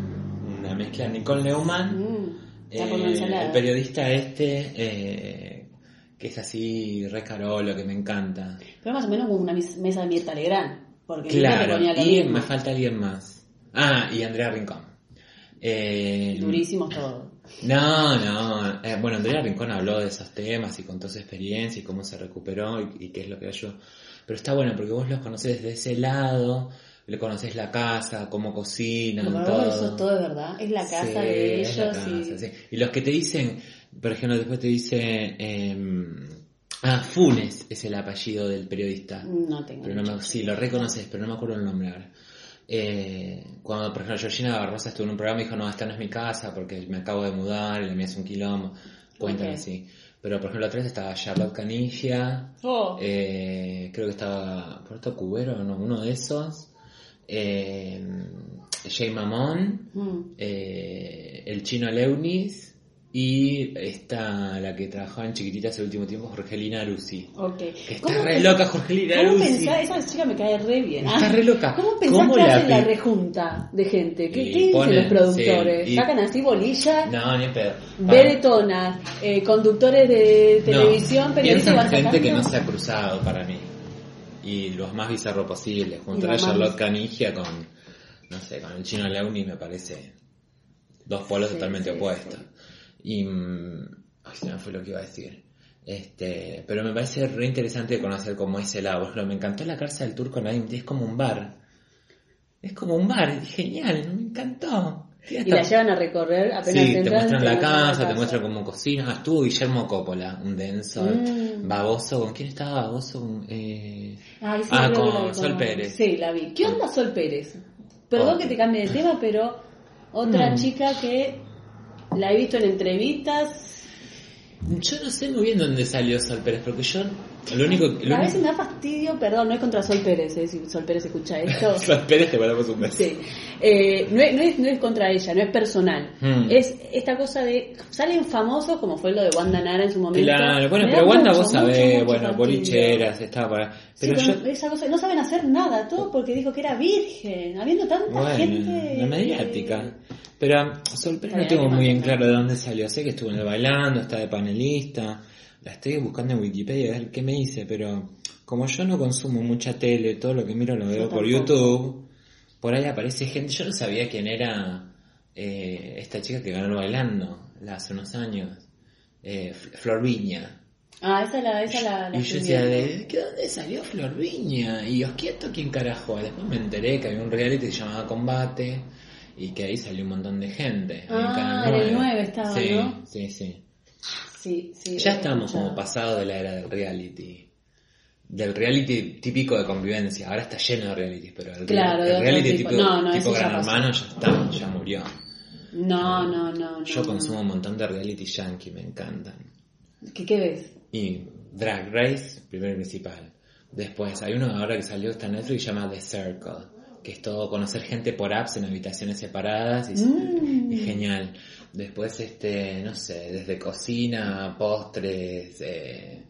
una mezcla de Nicole Neumann, Mm, eh, el periodista este, eh, que es así, re carolo, que me encanta. Pero más o menos como una mesa de Mirta Legrand. Porque Claro, ponía y me falta alguien más. Ah, y Andrea Rincón. Eh, Durísimos todos. No, no. eh, bueno, Andrea Rincón habló de esos temas y contó su experiencia y cómo se recuperó y, y qué es lo que ayudó. Pero está bueno porque vos los conocés desde ese lado, le conocés la casa, cómo cocinan, Pero todo. eso es todo de verdad. Es la casa Sí, de es ellos. casa, y... sí. Y los que te dicen, por ejemplo, después te dice... em, ah, Funes es el apellido del periodista. No tengo. Pero no me, sí, lo reconoces, pero no me acuerdo el nombre ahora. Eh, cuando, por ejemplo, Georgina Barrosa estuvo en un programa y dijo, no, esta no es mi casa porque me acabo de mudar y me hace un quilombo. Cuentan Ok. así. Pero, por ejemplo, atrás estaba Charlotte Canilla, Oh, eh, creo que estaba Puerto Cubero, no, uno de esos. Eh, Jay Mamón, mm. eh, el chino Leunis y está la que trabajaba en Chiquititas el último tiempo, Jorgelina Arusi. Ok. Que ¿Cómo está re loca Jorgelina ¿Cómo Arusi. pensás? Esa chica me cae re bien. Está re loca. ¿Cómo pensás ¿Cómo que la hacen la pi- rejunta de gente? ¿Qué, dicen los productores? sí, Sacan así bolilla, No, ni pedo. beretonas, eh, conductores de No, televisión, periodistas piensan van gente que no se ha cruzado para mí. Y lo más bizarro posible. Juntar a Charlotte Canigia con, no sé, con el chino Leuni me parece dos polos Sí, totalmente sí, opuestos. Y, mm, ay, se me fue lo que iba a decir. Este, pero me parece re interesante conocer como ese lado. Por ejemplo, me encantó la casa del turco Naim, es como un bar. Es como un bar, es genial, me encantó. Y la llevan a recorrer apenas Sí, te muestran la casa, te muestran cómo cocina. Ah, Estuvo Guillermo Coppola, un denso, Mm. baboso. ¿Con quién estaba baboso? Eh... Ay, sí, Ah, con Sol Pérez. Sí, la vi. ¿Qué onda Sol Pérez? Perdón Oh. que te cambie de tema, pero otra Mm. chica que la he visto en entrevistas Yo no sé muy bien dónde salió Sol Pérez, porque yo lo único... Lo a veces me da fastidio, perdón, no es contra Sol Pérez, eh, si Sol Pérez escucha esto. Sol Pérez te mandamos un beso. Sí. Eh, no, es, no, es, no es contra ella, no es personal. Hmm. Es esta cosa de. Salen famosos, como fue lo de Wanda Nara en su momento. Claro, bueno, pero da Wanda mucho, vos sabés, mucho, mucho bueno, bolicheras, estaba para... Pero yo... esa cosa, no saben hacer nada, todo porque dijo que era virgen, habiendo tanta Bueno, gente. la mediática. Pero Sol Pérez no tengo muy en claro de dónde salió. Sé que estuvo en el bailando, está de panelista. La estoy buscando en Wikipedia a ver qué me dice, pero como yo no consumo mucha tele, todo lo que miro lo veo por. YouTube, por ahí aparece gente. Yo no sabía quién era eh, esta chica que ganó bailando la- hace unos años. Eh, F- Flor Viña. Ah, esa la, esa la, la Y yo decía. ¿de ¿de dónde salió Flor Viña? Y Osquieto, ¿quién carajo? Después me enteré que había un reality que se llamaba Combate y que ahí salió un montón de gente. ahí Ah, en el 9. 9 estaba, sí, ¿no? Sí, sí. Sí, sí. Ya he estamos escuchado. como pasados de la era del reality. Del reality típico de convivencia. Ahora está lleno de realities, pero el, Claro, reality tipo. tipo, No, no, tipo ese ya Gran. Hermano ya está, ya murió. No, no, no. no Yo no. consumo un montón de reality yankee, me encantan. ¿Qué, ¿Qué ves? Y Drag Race, primero y principal. Después hay uno ahora que salió está en Netflix que se llama The Circle, que es todo conocer gente por apps en habitaciones separadas y, Mm. y genial. Después este, no sé, desde cocina, postres, eh,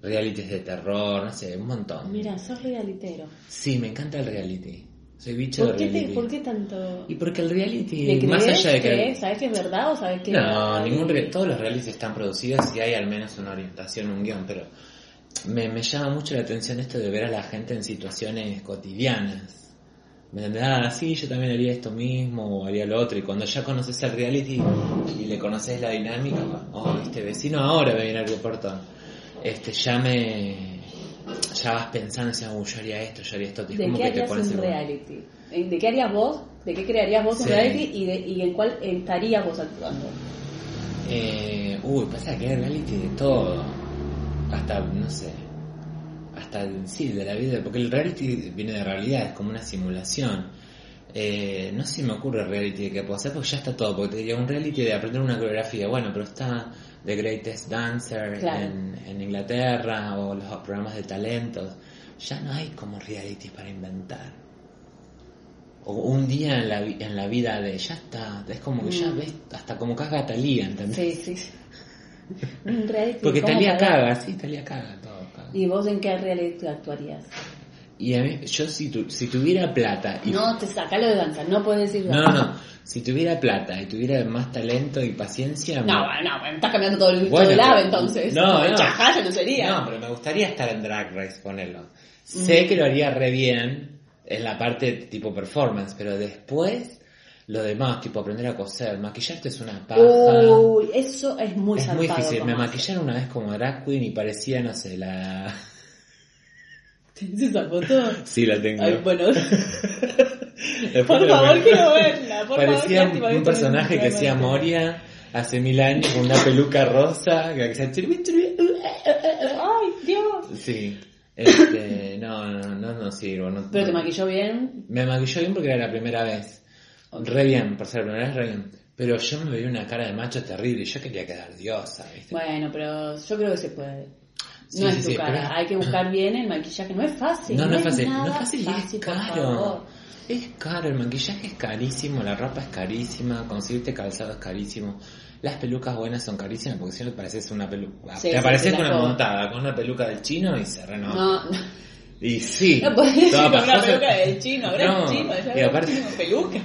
realities de terror, no sé, un montón. Mira, sos realitero. Sí, me encanta el reality. Soy bicho ¿Por de qué, te, reality. ¿Por qué tanto? Y porque el reality, ¿Le más allá de que... ¿Sabes que es verdad o sabes que No, ningún re- todos los realities están producidos y hay al menos una orientación, un guion, pero me, me llama mucho la atención esto de ver a la gente en situaciones cotidianas. ¿Me entendés? Ah, sí, yo también haría esto mismo o haría lo otro. Y cuando ya conoces el reality y le conoces la dinámica, oh, este vecino ahora me viene al portón. Este, ya me... Ya vas pensando, decís, "Uh, yo haría esto, yo haría esto. Es ¿De como qué que te pones un reality? ¿Eh, ¿De qué harías vos? ¿De qué crearías vos un Sí. reality y, de, y en cuál estarías vos actuando? Eh, uy, pasa que hay reality de todo. Hasta, no sé. Hasta, sí, de la vida. Porque el reality viene de realidad, es como una simulación. Eh, no si me ocurre reality que puedo hacer porque ya está todo. Porque te diría un reality de aprender una coreografía. Bueno, pero está The Greatest Dancer Claro. en, en Inglaterra o los programas de talentos. Ya no hay como reality para inventar. O un día en la, en la vida de ya está. Es como que ya Mm. ves hasta como caga Talía, ¿entendés? Sí, sí. Un reality. Porque ¿cómo Talía caga, sí, Talía caga, todo. ¿Y vos en qué reality actuarías? Y a mí, yo si, tu- si tuviera plata y... No, te sacalo de danza, no puedes decir no, danza. no, si tuviera plata y tuviera más talento y paciencia... No, me- bueno, estás cambiando todo el, Bueno, todo el pero- entonces. No, no. Yo no sería. No, pero me gustaría estar en Drag Race, ponerlo. Mm. Sé que lo haría re bien en la parte tipo performance, pero después lo demás, tipo aprender a coser, maquillarte es una paja. Uy, eso es muy es muy difícil. Me maquillaron una vez como drag queen y parecía, no sé, la... ¿Tienes esa foto? Sí, la tengo. Ay, bueno. Por favor, quiero verla. Por Parecía favor, un, personaje que se hacía. Moria hace mil años con una peluca rosa que hacía chirbi, chirbi, Ay, Dios. Sí. Este, no, no, no, no sirvo. No, Pero te maquilló bien. Me maquilló bien porque era la primera vez. Re bien, por ser la primera vez, re bien. Pero yo me veía una cara de macho terrible y yo quería quedar diosa, ¿viste? Bueno, pero yo creo que se puede. Sí, No sí, es tu sí, cara, pero- hay que buscar bien el maquillaje. No es fácil. No, no es fácil, no es fácil es caro. Es caro, el maquillaje es carísimo, la ropa es carísima, conseguirte calzado es carísimo. Las pelucas buenas son carísimas porque si no te pareces una peluca. Te apareces con una montada, con una peluca del chino y se renova. No, no. Y sí, No podés decir una peluca del chino, ahora No, es chino, ya y aparte- peluca.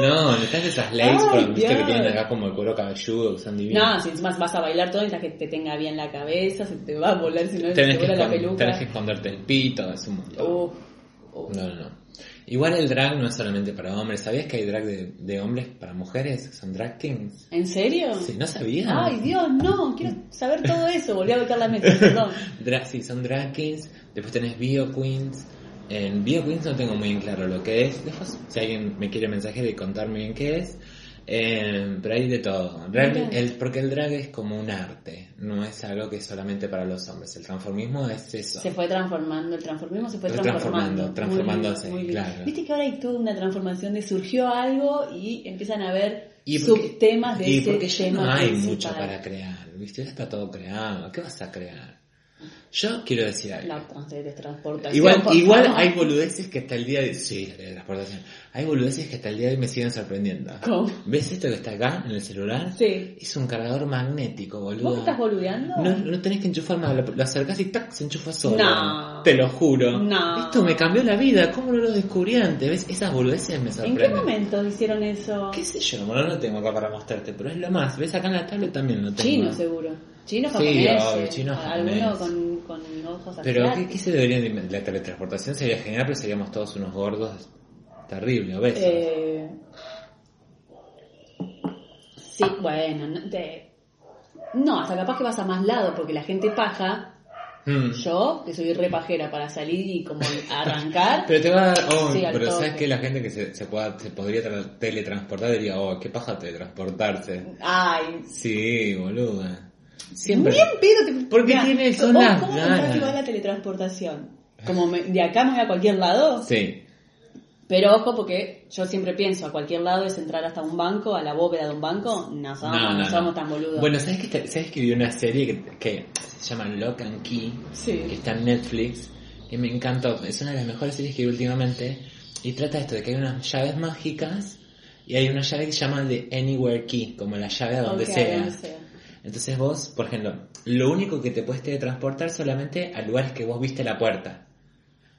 No, necesitas esas lace Ay, viste que tienen acá como el cuero cabelludo, que son divinos. No, si encima vas a bailar todo, necesitas que te tenga bien la cabeza, se te va a volar si no tenés, te que la peluca. tenés que esconderte el pito, es un montón. Uf, uf. No, no, no. Igual el drag no es solamente para hombres. ¿Sabías que hay drag de, de hombres para mujeres? Son drag kings. ¿En serio? Sí, no sabías. Ay, Dios, no, quiero saber todo eso. Volví a botar la mesa, perdón. Drag, sí, son drag kings. Después tenés bio queens. En bio queens no tengo muy en claro lo que es. Después, si alguien me quiere mensaje y contarme bien qué es. Eh, pero hay de todo. Mira. el- porque el drag es como un arte. No es algo que es solamente para los hombres. El transformismo es eso. Se fue transformando, el transformismo se fue transformando. transformando, Muy lindo, transformándose, muy lindo. claro. Viste que ahora hay toda una transformación de surgió algo y empiezan a ver ¿Y por qué- subtemas de y ese porque tema no hay principal. mucho para crear, ¿viste? Ya está todo creado. ¿Qué vas a crear? Yo quiero decir algo. La trans- teletransportación, Igual, igual hay boludeces que hasta el día de... Sí, la teletransportación. Hay boludeces que hasta el día de hoy me siguen sorprendiendo. ¿Cómo? ¿Ves esto que está acá en el celular? Sí. Es un cargador magnético, boludo. ¿Vos estás boludeando? No, no tenés que enchufar nada, lo, lo acercás y tac, se enchufa solo. No. Te lo juro. No. Esto me cambió la vida, ¿cómo no lo descubrí antes? ¿Ves? Esas boludeces me ¿En sorprenden. qué momento hicieron eso? ¿Qué sé yo? Bueno, no lo tengo acá para mostrarte, pero es lo más. ¿Ves acá en la tablet también lo tengo? Chino seguro. Chino Sí, japonés. obvio, chino Alguno japonés. con, con ojos Pero ¿qué, se deberían de? La teletransportación sería genial, pero seríamos todos unos gordos terribles, obesos. Eh, sí, bueno, no, te- no, hasta capaz que vas a más lado porque la gente paja. Mm. Yo, que soy re pajera para salir y como arrancar. Pero te va a dar, oh, Sí, pero sabes que la gente que se, se, pueda, se podría tra- teletransportar diría, oh, qué paja teletransportarse. Ay, Sí, boluda. Siempre. bien pedo te... Porque Mirá, tiene ¿vos zonas ¿Cómo raras. pensás que va la teletransportación? Como me- de acá me voy a cualquier lado. Sí. Pero ojo, porque yo siempre pienso a cualquier lado es entrar hasta un banco, a la bóveda de un banco. No somos, no, somos tan boludos. Bueno, ¿sabes que, ¿sabes que vi una serie que, que se llama Lock and Key? Sí. Que está en Netflix. Y me encantó. Es una de las mejores series que vi últimamente. Y trata esto de que hay unas llaves mágicas. Y hay una llave que se llama The Anywhere Key, como la llave a donde sea. Entonces vos, por ejemplo, lo único que te puedes teletransportar solamente a lugares que vos viste la puerta.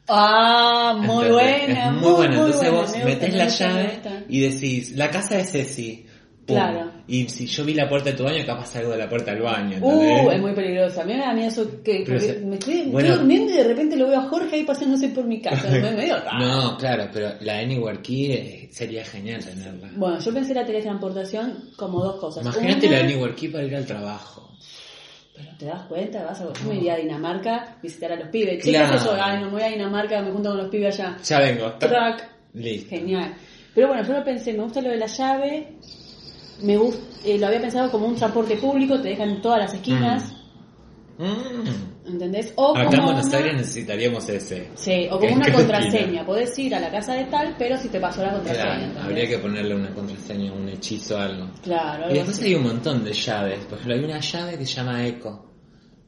Ah, muy buena. Es muy, buena. Entonces buena, vos me gusta, metés me la llave y decís, la casa de Ceci. Pum. Claro. Y si yo vi la puerta de tu baño, capaz salgo de la puerta del baño. Uh, ¿entendés? es muy peligroso. A mí me da miedo eso que, Pero me estoy, estoy bueno. durmiendo y de repente lo veo a Jorge ahí paseándose por mi casa. Me medio raro. No, claro, pero la Anywhere Key eh, sería genial tenerla. Bueno, yo pensé la teletransportación como dos cosas. Imagínate Una, la Anywhere Key para ir al trabajo. Pero te das cuenta, vas a... Yo me iría a Dinamarca visitar a los pibes. Claro. ¿qué haces yo? Ay, no me voy a Dinamarca, me junto con los pibes allá. Ya vengo. Track. Listo. Genial. Pero bueno, yo lo pensé, me gusta lo de la llave, me gusta, lo había pensado como un transporte público, te dejan en todas las esquinas, Mm. ¿entendés? O Acá en como Buenos una- Aires necesitaríamos ese. Sí, o ¿Qué- como una contraseña. esquina? Podés ir a la casa de tal, pero si te pasó la contraseña. Claro, ¿entendés? habría que ponerle una contraseña, un hechizo, algo. Claro, Y algo después así. hay un montón de llaves. Por ejemplo, hay una llave que se llama eco.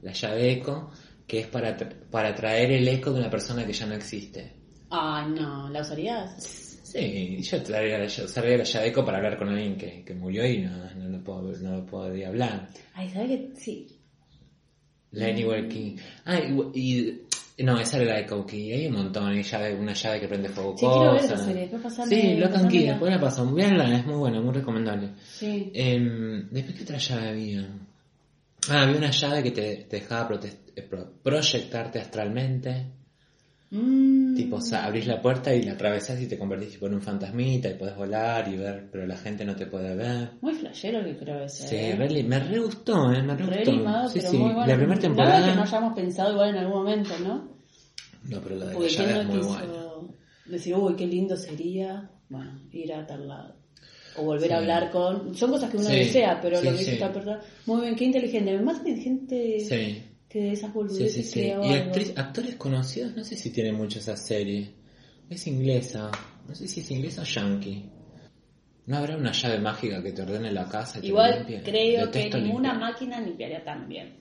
La llave eco, que es para, tra- para traer el eco de una persona que ya no existe. Ay, no, ¿la usarías? Sí, yo traería ll- usaría la llave eco para hablar con alguien que, que murió y no, no, lo puedo, no lo podría hablar. Ay, ¿sabes qué? Sí. Anywhere Key. Ah, y, y- no, esa era la Echo Key. Hay un montón. Hay llave, una llave que prende fuego Sí, quiero ver cosas. esa serie, después pasame- Sí, Key. pasámela. Después la paso. Veanla, es muy buena, muy recomendable. Sí. Em, después, ¿qué otra llave había? Ah, había una llave que te, te dejaba eh, pro- proyectarte astralmente. Mm. Tipo, o sea, abrís la puerta y la atravesás y te convertís tipo, en un fantasmita y podés volar y ver, pero la gente no te puede ver. Muy flashero que creo ese. Sí, ¿eh? really- me re gustó, eh, me re Re gustó. limado, sí, pero sí. muy bueno. La primera Nada temporada. que no hayamos pensado igual en algún momento, ¿no? No, pero la de la Porque llave quién es muy quiso buena. decir, uy, qué lindo sería, bueno, ir a tal lado. O volver a Sí. hablar con... Son cosas que uno desea, pero lo que dice esta persona... Muy bien, qué inteligente. Más inteligente Sí. Que esas Sí, boludeces sí, sí. que hago Y actriz- actores conocidos, no sé si tiene mucho esa serie. Es inglesa. No sé si es inglesa o yankee. ¿No habrá una llave mágica que te ordene la casa y te Igual limpie? creo que ninguna limpiar. máquina limpiaría tan bien.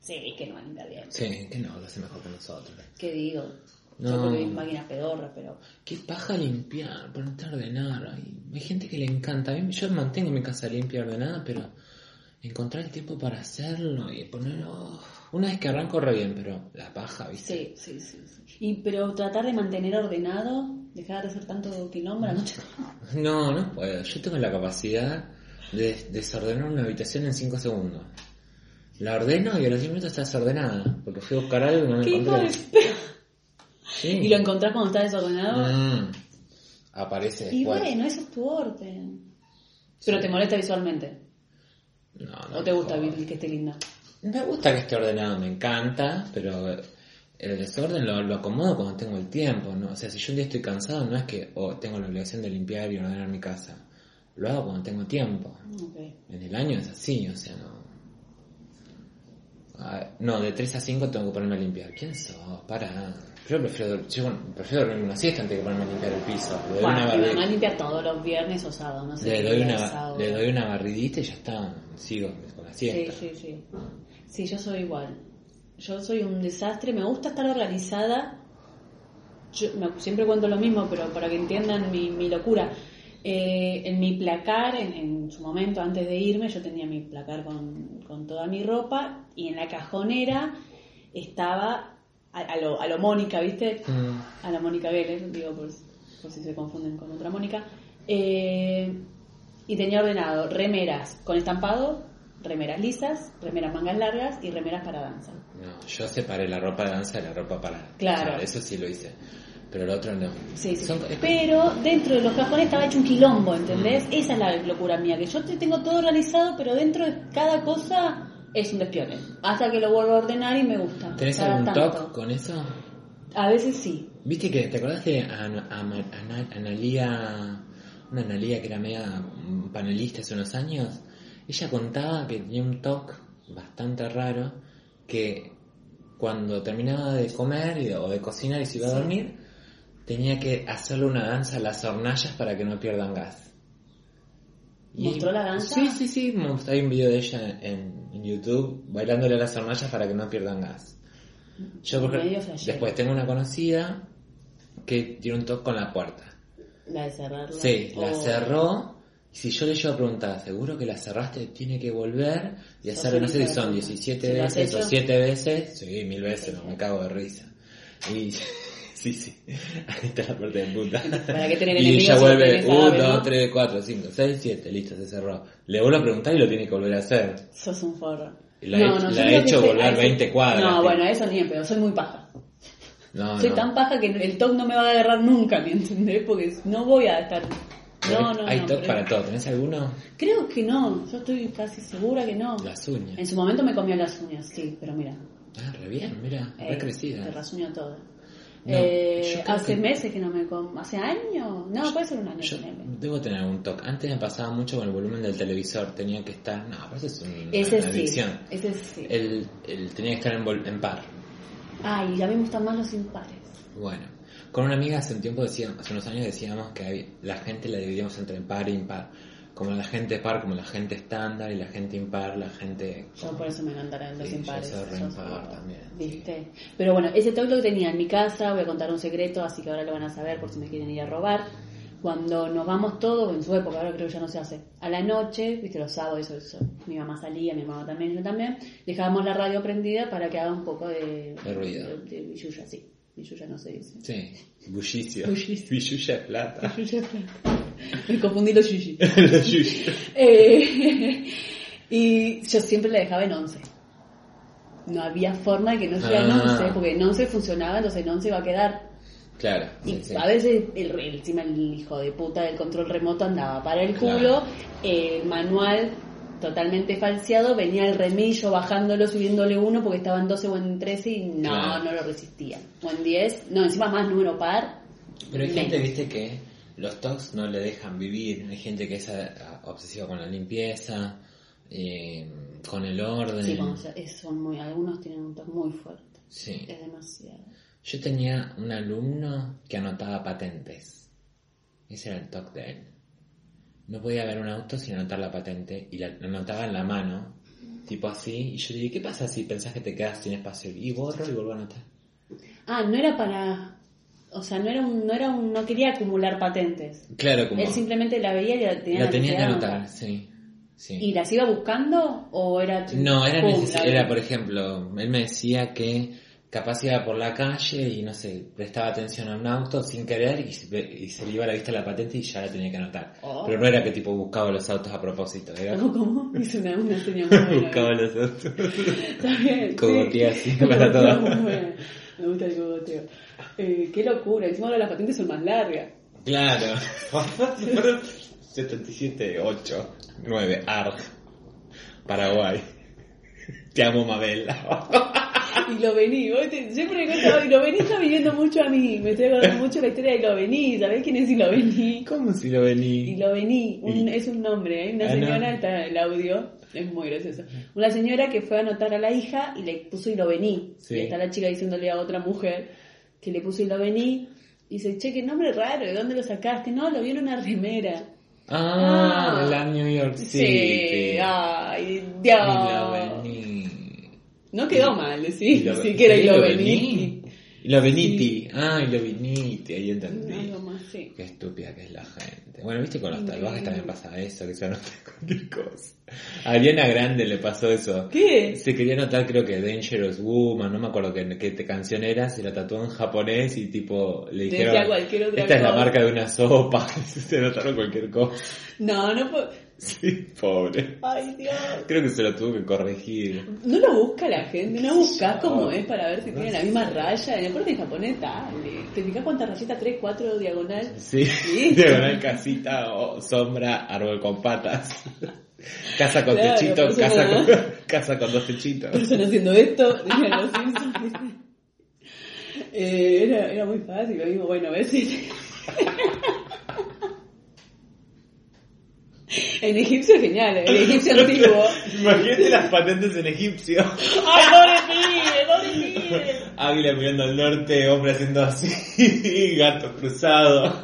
Sí, que no va a limpiar bien. Sí, que no, lo hace mejor que nosotros. ¿Qué digo? No. Yo porque mis máquinas pedorras, pero... Qué paja limpiar, ponerte a ordenar. Hay, hay gente que le encanta. A mí, yo mantengo mi casa limpia y ordenada, pero encontrar el tiempo para hacerlo y ponerlo... Una vez que arranco re bien, pero la paja, ¿viste? Sí, sí, sí. sí. Y, pero tratar de mantener ordenado, dejar de hacer tanto quilombo la noche. No, no puedo. Yo tengo la capacidad de desordenar una habitación en 5 segundos. La ordeno y a los 10 minutos está desordenada. Porque fui a buscar algo y no lo ¿Qué hijo encontré. Sí. ¿Y lo encontrás cuando está desordenado? Mm. Aparece Y después. bueno, eso es tu orden. Pero te molesta visualmente. No, no ¿O te gusta jodas. que esté linda? Me gusta que esté ordenado, me encanta, pero el desorden lo, lo acomodo cuando tengo el tiempo, ¿no? O sea, si yo un día estoy cansado, no es que oh, tengo la obligación de limpiar y ordenar mi casa. Lo hago cuando tengo tiempo. En el año es así, o sea, no. Ah, no, de 3 a 5 tengo que ponerme a limpiar. ¿Quién sos? Para. Yo prefiero, yo, prefiero dormir una siesta antes que ponerme a limpiar el piso. Le doy Bueno, una mi barridita. mamá limpia todos los viernes o sábados, no sé. Le doy, una, sábado. le doy una barridita y ya está. Sigo con la siesta. sí, sí. Sí, yo soy igual. Yo soy un desastre, me gusta estar organizada. Yo me- siempre cuento lo mismo, pero para que entiendan mi, mi locura. Eh, en mi placar, en, en su momento antes de irme, yo tenía mi placar con, con toda mi ropa y en la cajonera estaba a, a lo, a lo Mónica, ¿viste? Mm. a la Mónica Vélez, digo por, por si se confunden con otra Mónica, eh, y tenía ordenado remeras con estampado, remeras lisas, remeras mangas largas y remeras para danza. No, yo separé la ropa de danza de la ropa para... Claro. o sea, eso sí lo hice. Pero el otro no. Sí, sí. Son- Pero dentro de los cajones estaba hecho un quilombo, ¿entendés? Esa es la locura mía, que yo te tengo todo organizado, pero dentro de cada cosa es un despione. Hasta que lo vuelvo a ordenar y me gusta. ¿Tenés algún toque con eso? A veces sí. ¿Viste que te acordás Ana- Analía, una Analía que era media mm, panelista hace unos años? Ella contaba que tenía un toque bastante raro que cuando terminaba de comer y- o de cocinar y se iba a dormir, tenía que hacerle una danza a las hornallas para que no pierdan gas. ¿Mostró la danza? Sí, sí, sí. Hay un video de ella en, en YouTube bailándole a las hornallas para que no pierdan gas. Yo, por Medio ejemplo, flashero. después tengo una conocida que tiene un toque con la puerta. La de cerrarla. Sí, la O- cerró. Y si yo le llevo a preguntar, ¿seguro que la cerraste? Tiene que volver y hacerlo, no sé si son 17 ¿Se lo has veces o hecho? 7 veces. Sí, mil veces, no, me cago de risa. Y sí, sí, ahí está la parte de puta. ¿Para qué tener y si vuelve, tenés 1, árabes, 2, no? 3, 4, 5, 6, 7, listo, se cerró. Le vuelvo a preguntar y lo tiene que volver a hacer. Sos un forro. La he- la yo he hecho volar ay, soy- 20 cuadras, No, tío. bueno, eso ni en pedo, soy muy paja. No, soy no. tan paja que el TOC no me va a agarrar nunca, ¿me entendés? Porque no voy a estar... No, hay- no, hay no, para todo. ¿Tenés alguno? Creo que no, yo estoy casi segura que no. Las uñas. En su momento me comió las uñas, sí, pero mira, Ah, re bien, mira, eh, re crecida. te rasuño todo. No, Eh, hace que- meses que no me como, hace años, no, puede ser un año. Yo debo tener algún toque. Antes me pasaba mucho con el volumen del televisor. Tenía que estar. No, pero eso es un- Ese una sí, adicción. ese sí. El, el- tenía que estar en, en par. Ay, a mí me gustan más los impares. Bueno, con una amiga hace un tiempo decíamos, hace unos años decíamos que la gente la dividíamos entre par e impar. Como la gente par, como la gente estándar y la gente impar, la gente. Yo por eso me encantarán los Sí, yo impares. soy Yo impar soy- también, ¿Viste? Pero bueno, ese toque lo tenía en mi casa, voy a contar un secreto, así que ahora lo van a saber por si me quieren ir a robar. Cuando nos vamos todos, en su época, ahora creo que ya no se hace, a la noche, viste, los sábados, eso, eso, mi mamá salía, mi mamá también, yo también, dejábamos la radio prendida para que haga un poco de, De ruido. De, de billulla, sí. Billulla no se dice. Sí, bullicio. De plata. Plata. Me confundí los yuyi. Los yuyi. Eh, y yo siempre la dejaba en 11. No había forma de que no sea en Ah. 11, porque en 11 funcionaba, entonces en 11 iba a quedar. Claro, Y sí, a veces el, el- encima el hijo de puta del control remoto andaba para el culo, Claro. el manual totalmente falseado, venía el remillo bajándolo, subiéndole uno porque estaba en 12 o en 13 y no, Claro. no lo resistía. O en 10, no, encima más número par. Pero hay gente, viste, que los TOCs no le dejan vivir. Hay gente que es ah, obsesiva con la limpieza, eh, con el orden. Sí, es- son muy, algunos tienen un toque muy fuerte. Sí. Es demasiado. Yo tenía un alumno que anotaba patentes. Ese era el TOC de él. No podía ver un auto sin anotar la patente y la la anotaba en la mano, tipo así. Y yo le dije, ¿qué pasa si pensás que te quedas sin espacio? Y borro y vuelvo a anotar. Ah, no era para. O sea, no era un, no era un, no quería acumular patentes. Claro, como Él simplemente la veía y la tenía, la tenía que anotar, sí. sí. ¿Y las iba buscando o era No, era, pum, era, por ejemplo, él me decía que capaz iba por la calle y no sé, prestaba atención a un auto sin querer y, se- y se le iba a la vista la patente y ya la tenía que anotar. Oh. Pero no era que tipo buscaba los autos a propósito, era ¿Cómo? ¿Cómo? Hice una, una señal buscaba los autos. Cogotea sí. así para todo. Me gusta el cogoteo. Eh, qué locura. Encima ahora las patentes son más largas. Claro. 77, 8, 9, ARG. Paraguay. Te amo, Mabel. Y lo vení, vos te- siempre me contaba, y lo vení está viniendo mucho a mí, me estoy acordando mucho la historia de lo vení, ¿sabés quién es y lo vení? ¿Cómo si lo Y vení? lo vení, un- Y- es un nombre, ¿eh? una Ah, no. señora, está el audio, es muy gracioso. Una señora que fue a anotar a la hija y le puso y lo vení. Sí. Y está la chica diciéndole a otra mujer, que le puse y lo vení. Y dice, che, qué nombre raro, ¿de dónde lo sacaste? No, lo vi en una remera. Ah, Ah. la New York Sí, City. ay, Y lo Dios. No quedó mal, sí, lo- sí que era y lo vení. vení. Y lo veniti. Ah, y lo viniti. Ahí entendí. Algo más, sí. Qué estúpida que es la gente. Bueno, viste con los tatuajes también pasa eso, que se anotan cualquier cosa. A Ariana Grande le pasó eso. ¿Qué? Se quería anotar creo que Dangerous Woman, no me acuerdo qué, qué canción era, se la tatuó en japonés y tipo le Decía dijeron, cualquier otra esta es la cosa". marca de una sopa, se anotaron cualquier cosa. No, no puedo. Sí, pobre. Ay, Dios. Creo que se lo tuvo que corregir. No lo busca la gente, no buscas No. cómo es para ver si tiene la misma raya. Y aparte en japonés, dale. ¿Te fijas cuántas rayitas? ¿Tres, cuatro, diagonal? Sí, Sí. diagonal casita o sombra, árbol con patas. Casa con Claro, techito, casa con, casa con dos techitos. Persona haciendo esto. Eh, era, era muy fácil, lo mismo, bueno, a ver si... En egipcio es genial, en egipcio antiguo. Imagínate las patentes en egipcio. ¡Ay, pobre pibe! Águila mirando al norte, hombre haciendo así, gato cruzado.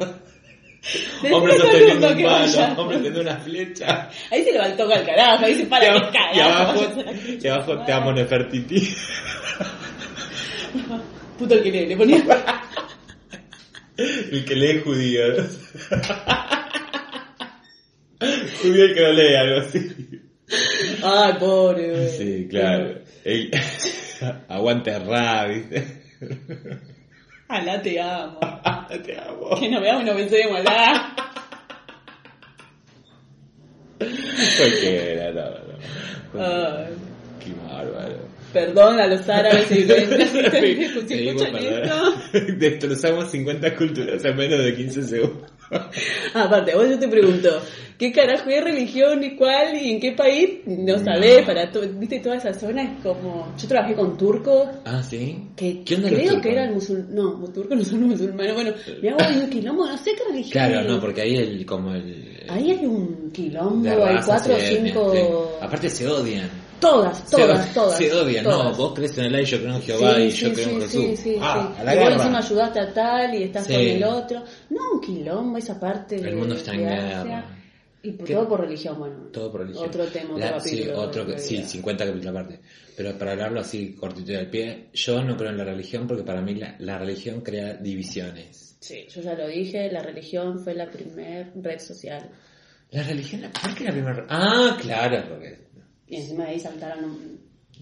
Hombre sosteniendo un que palo, hombre teniendo una flecha. Ahí se le va el toque al carajo, ahí se para y, el abajo, carajo. y abajo, y abajo te amo. Nefertiti. Puto el que le, le ponía... El que lee judío. Judío el que no lee, algo así. Ay, pobre, güey. Sí, claro. El- Aguante ra, ¿viste? Alá te amo. Te amo. Que nos veamos y nos besemos, alá. Cualquiera, no, no. Ay. Qué bárbaro. Perdón a los árabes y. Si escuchan esto. Destrozamos 50 culturas en menos de 15 segundos. Aparte, vos yo te pregunto, ¿qué carajo es religión y cuál y en qué país? No sabés, para to- viste toda esa zona es como... Yo trabajé con turcos, Ah, ¿sí? que ¿Qué onda creo que eran musulmanes, no, turcos no son musulmanes, bueno, me hago un quilombo, no sé qué religión Claro, no, porque ahí el, como el... Ahí hay un quilombo, hay cuatro o cinco... Aparte se odian. Todas, Se todas, od- todas. Se odian, no, todas. vos crees en el yo creo en Jehová Sí, y sí, yo creo en sí, Jesús. sí, sí, ah, sí. a la y vos guerra. encima ayudaste a tal y estás Sí. con el otro. No, un quilombo, esa parte El de, mundo está en guerra. Y por, todo por religión, bueno. Todo por religión. Otro tema, otro La- sí, capítulo. otro, otro sí, día. 50 capítulos aparte. Pero para hablarlo así cortito y al pie, yo no creo en la religión porque para mí la, la religión crea divisiones. Sí, yo ya lo dije, la religión fue la primer red social. La religión, ¿por qué la primera? Ah, claro, porque... Y encima de ahí saltaron un...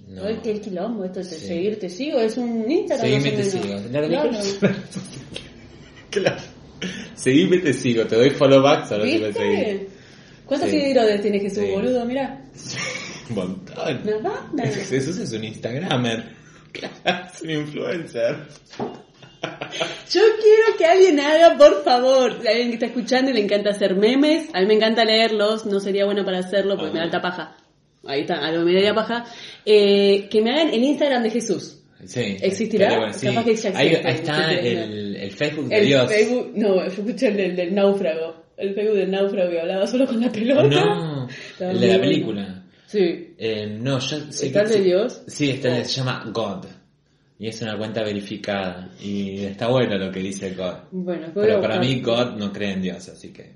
No. Oye, ¿Qué quilombo esto de Sí. seguir? ¿Te sigo? Es un Instagram Seguime, te sigo. Claro. es. Claro. Seguime, te sigo. Te doy follow back solo si me seguís. ¿Cuántos Sí. seguidores tiene Jesús, Sí. boludo? Mira. Un montón. Nada, nada. Jesús es un Instagramer. Claro, es un influencer. Yo quiero que alguien haga, por favor, alguien que está escuchando y le encanta hacer memes, a mí me encanta leerlos, no sería bueno para hacerlo porque me da alta paja. Ahí está, algo me daría paja. Eh, que me hagan el Instagram de Jesús. Sí. ¿Existirá? Bueno, sí. Capaz que ya existe, ahí está el, el Facebook de El Dios. Facebook, no, yo escuché el del, del náufrago. El Facebook del náufrago que hablaba solo con la pelota. No, el de la película. Sí. Eh, no, yo sé ¿Está que de. Dios? Sí, está Oh. se llama God. Y es una cuenta verificada. Y está bueno lo que dice God. Bueno, a Pero para mí God no cree en Dios, así que...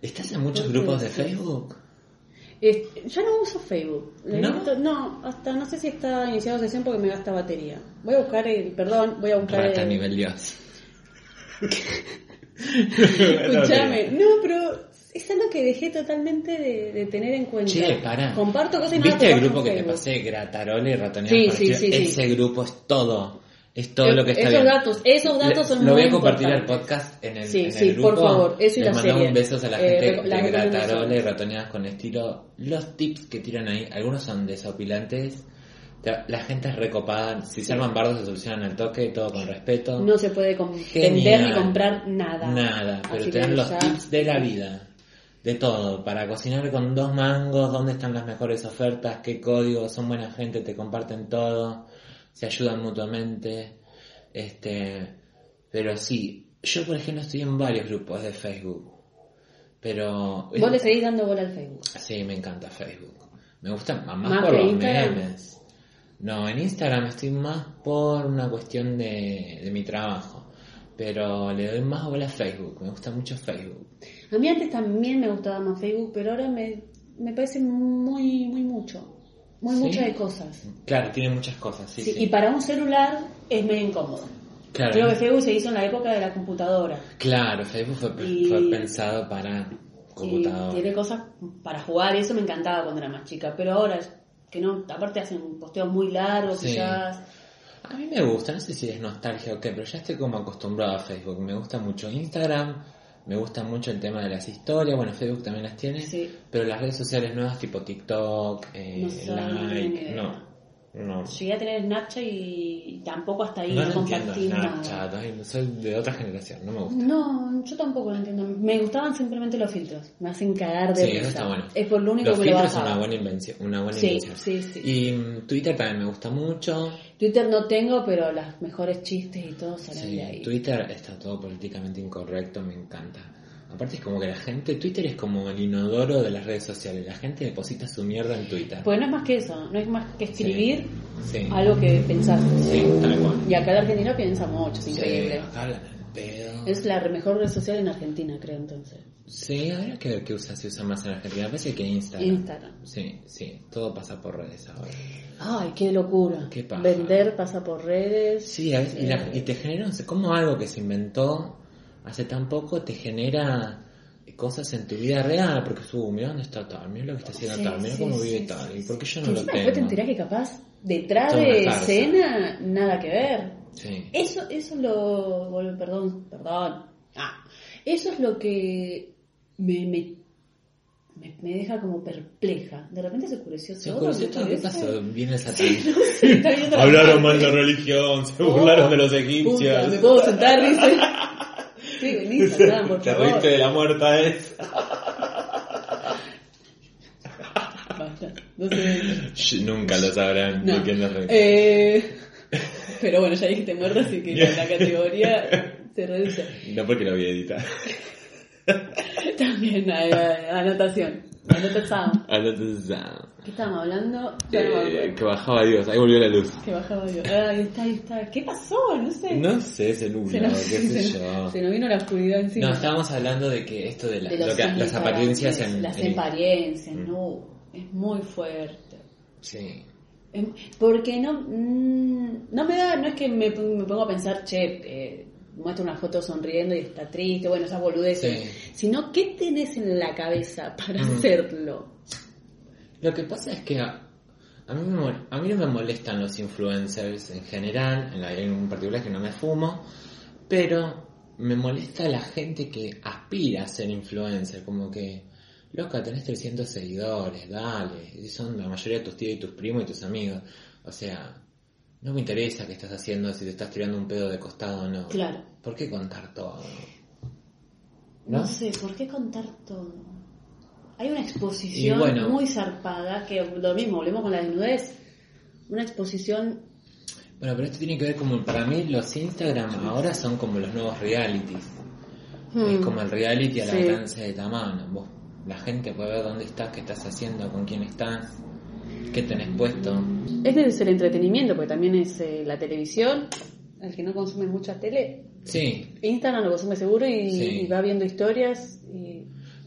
¿Estás en muchos grupos de Facebook? Es- ya no uso Facebook. ¿No? hasta no sé si está iniciado sesión porque me gasta batería. Voy a buscar el, perdón, voy a buscar Rata el, nivel Dios. Escúchame, no, pero es algo que dejé totalmente de, de tener en cuenta. Che, pará. Comparto cosas y no ¿Viste el grupo que te pasé, Gratarola y Ratonear Sí, para sí, Chile? sí, sí. Ese grupo es todo. Es todo Eh, lo que está esos bien. datos- esos datos son Lo voy a compartir al podcast en el, Sí, en sí, el grupo. por favor, eso y Les la mandamos serie. besos a la Eh, gente las de Gratarola y. Ratoneadas con estilo. Los tips que tiran ahí, algunos son desopilantes. Te- La gente es recopada. Si se arman bardos, se solucionan al toque, todo con respeto. No se puede vender ni comprar nada. Nada, pero Así que los ya- tips de la vida. De todo, para cocinar con dos mangos, dónde están las mejores ofertas, qué códigos, son buena gente, te comparten todo, se ayudan mutuamente. Este, pero sí, yo por ejemplo estoy en varios grupos de Facebook. Pero Vos le seguís dando bola al Facebook. sí, me encanta Facebook. Me gusta más, Más por los Instagram. memes. No, en Instagram estoy más por una cuestión de, de mi trabajo. Pero le doy más bola a Facebook. Me gusta mucho Facebook. A mí antes también me gustaba más Facebook, pero ahora me, me parece muy, muy mucho. Muy ¿Sí? muchas de cosas. Claro, tiene muchas cosas, sí, Sí. Y para un celular es medio incómodo. Claro. Creo que Facebook se hizo en la época de la computadora. Claro, Facebook fue, Y- fue pensado para Y computadora. tiene cosas para jugar y eso me encantaba cuando era más chica. Pero ahora, que no, aparte hacen posteos muy largos quizás. A mí me gusta, no sé si es nostalgia o qué, pero ya estoy como acostumbrado a Facebook. Me gusta mucho Instagram, me gusta mucho el tema de las historias. Bueno, Facebook también las tiene, Sí. pero las redes sociales nuevas tipo TikTok, eh, No Like, idea. no, no. Llegué a tener Snapchat y tampoco hasta ahí No nada. Ay, soy de otra generación, no me gusta. No, yo tampoco lo entiendo. Me gustaban simplemente los filtros. Me hacen cagar de Sí, risa. eso está bueno. Es por lo único Los que lo filtros son una buena invención, una buena Sí, invención. sí, sí. Y mm, Twitter también me gusta mucho. Twitter no tengo, pero los mejores chistes y todo salen Sí, de ahí. Twitter está todo políticamente incorrecto, me encanta. Aparte es como que la gente, Twitter es como el inodoro de las redes sociales, la gente deposita su mierda en Twitter. Pues no es más que eso, no es más que escribir Sí, algo que pensaste. sí, tal cual. Y acá en Argentina piensa mucho, es increíble. acá pedo. Es la mejor red social en Argentina, creo entonces. Sí, habría que ver qué usa, se usa más en Argentina. Parece que Instagram. Instagram. Sí, sí, todo pasa por redes ahora. Ay, qué locura. Qué. Vender pasa por redes. Sí, a veces- y, la- Eh, y te genera, como algo que se inventó hace tan poco te genera cosas en tu vida real, porque su, mira dónde está tal, mira lo que está haciendo Sí, tal, mira sí, cómo vive sí, tal, y por qué yo que no lo encima después te tengo. enterás que capaz detrás de escena nada que ver. Sí. Eso, eso lo. bueno, Perdón, perdón. Ah, eso es lo que me, me, me, me deja como perpleja. De repente se oscureció Se todo. oscureció me todo, ¿qué pasó? Viene la Hablaron mal de religión, se Oh, burlaron de los Puta, egipcios. ¿Me puedo sentar? Dice. Sí, Te reíste de la muerta es. Basta, no sé. Nunca lo sabrán No. de quién nos reímos. Eh, pero bueno, ya dijiste muerto, así que la categoría se reduce. No porque lo voy a editar. También hay, hay anotación. Anotación. Entonces, ¿Qué estábamos hablando? No eh, que bajaba Dios, ahí volvió la luz. Que bajaba yo. Ah, ahí está, ahí está. ¿Qué pasó? No sé. No sé, se se, nubla, nos, qué sé se- yo. se nos vino la oscuridad encima. No, estábamos hablando de que esto de, la- De los lo que- las apariencias en... Las en- apariencias, Mm. no. Es muy fuerte. Sí. Em, Porque no, mm, no me da, no es que me, me pongo a pensar, che, eh, muestra una foto sonriendo y está triste, bueno, esas boludeces, Sí. sino qué tenés en la cabeza para Mm. hacerlo. Lo que pasa es que a, a mí, a mí no me molestan los influencers en general, en, la, en un particular que no me fumo, pero me molesta la gente que aspira a ser influencer, como que, loca, tenés 300 seguidores, dale, y son la mayoría de tus tíos y tus primos y tus amigos, o sea, no me interesa qué estás haciendo, si te estás tirando un pedo de costado o no. Claro. ¿Por qué contar todo? No, ¿No? sé, ¿por qué contar todo? Hay una exposición bueno. muy zarpada, que lo mismo, volvemos con la desnudez. Una exposición, Bueno, pero esto tiene que ver como, para mí los Instagram ahora son como los nuevos realities. Es Hmm. como el reality al Sí. alcance de Tamano. Vos, la gente puede ver dónde estás, qué estás haciendo, con quién estás, qué tenés puesto. es desde el entretenimiento, porque también es eh, la televisión, el que no consume mucha tele, Sí, Instagram lo consume seguro y, Sí. y va viendo historias y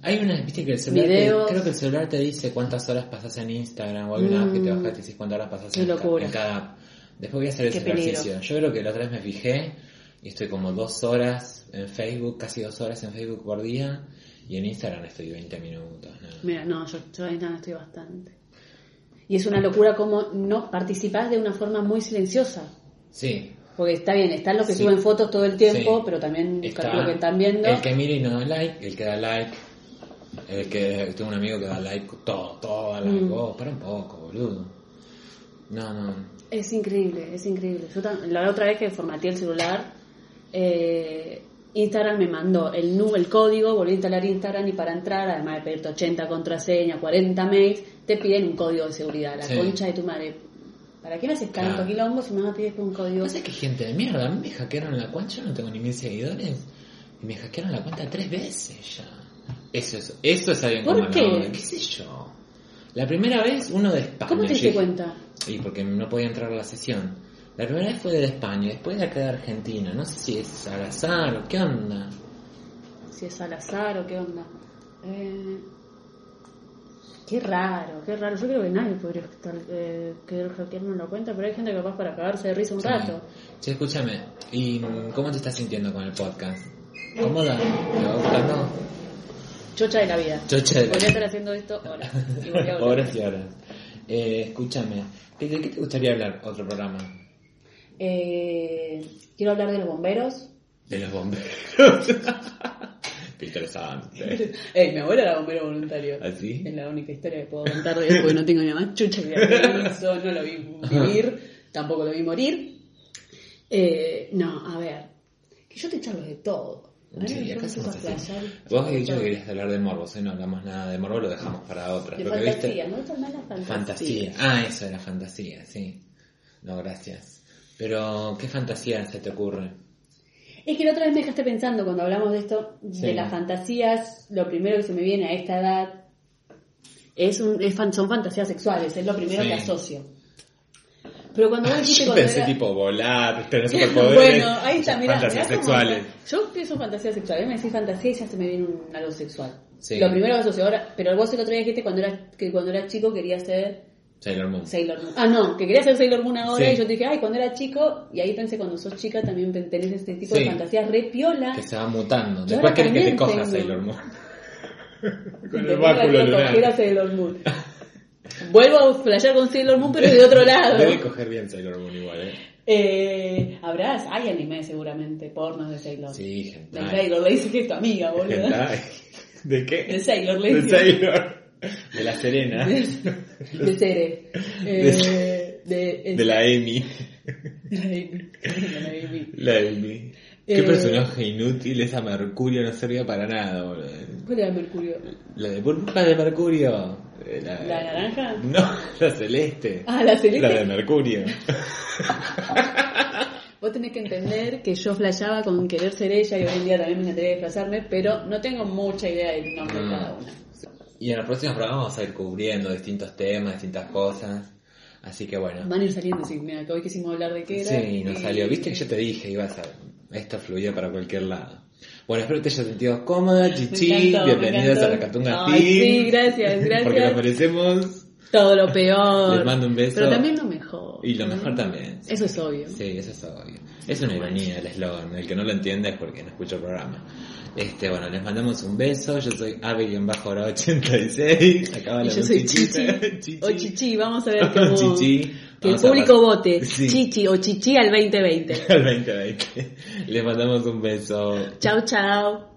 hay una, viste que el celular, te- creo que el celular te dice cuántas horas pasas en Instagram, o hay una app que te bajas y te dice cuántas horas pasas en, en cada app. Después voy a hacer ese ejercicio. Yo creo que la otra vez me fijé y estoy como dos horas en Facebook, casi dos horas en Facebook por día, y en Instagram estoy 20 minutos. ¿no? Mira, no, yo, yo en Instagram estoy bastante. Y es una locura como no participás de una forma muy silenciosa. Sí, Porque está bien, están los que Sí. suben fotos todo el tiempo, Sí. pero también Está que están viendo. El que mira y no da like, el que da like, el que tengo un amigo que da like, todo, todo like. Mm. Oh, para un poco, boludo. No, no. Es increíble, es increíble. Yo la otra vez que formateé el celular, eh, Instagram me mandó el, nu- el código, volví a instalar Instagram y para entrar, además de pedirte 80 contraseñas, 40 mails, te piden un código de seguridad. La Sí. concha de tu madre. ¿Para qué me haces tanto Claro. quilombo si me vas a pedir un código? No sé qué gente de mierda, a mí me hackearon la cuenta, yo no tengo ni mil seguidores, y me hackearon la cuenta tres veces ya. Eso es, eso es alguien ¿Por con mala qué? onda, qué sé yo. La primera vez, uno de España. ¿Cómo te diste cuenta? Y porque no podía entrar a la sesión. La primera vez fue de España, después de acá de Argentina. No sé si es al azar o qué onda. Si es al azar o qué onda. Eh, qué raro, qué raro. Yo creo que nadie podría estar, eh, querer hackearme una cuenta, pero hay gente capaz para cagarse de risa un rato. Che, escúchame, ¿y cómo te estás sintiendo con el podcast? ¿Cómoda? ¿Te va gustando? Chocha de la vida. Chocha de la Podría estar haciendo esto horas. y voy a. Horas y horas. Eh, escúchame, ¿de qué te gustaría hablar otro programa? Eh, quiero hablar de los bomberos. De los bomberos. Qué interesante. Ey, mi abuela era bombero voluntario. ¿Así? Es la única historia que puedo contar de él porque no tengo ni más chucha qué hizo, no lo vi vivir, tampoco lo vi morir. Eh, no, a ver, que yo te charlo de todo. Sí, acá así. Vos has dicho que querías hablar de morbos, ¿eh? No hablamos nada de morbo, lo dejamos para otras. De Porque fantasía, viste... gusta más la fantasía. Fantasía. Ah, eso era fantasía, sí. No, gracias. Pero, ¿qué fantasía se te ocurre? Es que la otra vez me dejaste pensando cuando hablamos de esto, Sí. de las fantasías, lo primero que se me viene a esta edad es un, es fan- son fantasías sexuales, es lo primero Sí. que asocio. Pero cuando vos dijiste Yo cuando pensé era- tipo volar, tener superpoderes. Bueno, ahí está, mirá, Fantasías sexuales. Yo pienso fantasía sexual, me decís fantasía y ya se me viene un, algo sexual. Sí. Lo primero que asocio ahora, pero vos el otro día dijiste cuando era, que cuando era chico quería ser Sailor Moon. Sailor Moon. Ah, no, que quería ser Sailor Moon ahora Sí. y yo te dije, ay, cuando era chico, y ahí pensé cuando sos chica también tenés este tipo Sí. de fantasías re piola. Que se va mutando. Después querés que te coja. Sailor Moon. Con el báculo a lunar. Sailor Moon. Vuelvo a flashear con Sailor Moon, pero de otro lado. Debe coger bien Sailor Moon igual, ¿eh? Eh, habrás, hay anime seguramente, pornos de Sailor. Sí, De hentai. Sailor, le dice que es tu amiga, boludo. ¿De qué? De Sailor, le De. Sailor. De la Serena. De, de Cere. Eh, de, De la Amy. de la Amy. De la Amy. La Amy. Qué Eh. personaje inútil, esa Mercurio no servía para nada, boludo. ¿Cuál era Mercurio? La de burbuja de Mercurio. Eh, La, ¿La naranja? No, la celeste. Ah, la celeste. La de Mercurio. Vos tenés que entender que yo flasheaba con querer ser ella y hoy en día también me encantaría disfrazarme, pero no tengo mucha idea del nombre de Mm. cada una. Y en los próximos programas vamos a ir cubriendo distintos temas, distintas cosas. Así que bueno. Van a ir saliendo, sí, mira, que hoy quisimos hablar de qué era. Sí, nos y- salió. Viste que yo te dije, ibas a... Esto fluía para cualquier lado. Bueno, espero que te hayas sentido cómoda, chichi. encantó, Bienvenidos a la Catunga Ay, sí, gracias, gracias. Porque nos merecemos. Todo lo peor. Les mando un beso. Pero también lo mejor. Y lo mejor también. Eso es obvio. Sí, eso es obvio. Es una ironía el eslogan. El que no lo entiende es porque no escucha el programa. Este, bueno, les mandamos un beso. Yo soy Ave-86. Acaba Y la yo soy. Chichi. O Chichi, vamos a ver cómo... Chichi. Que el Vamos público vote. Sí. Chichi o Chichi al 2020. Al 2020. Les mandamos un beso. Chau, chau.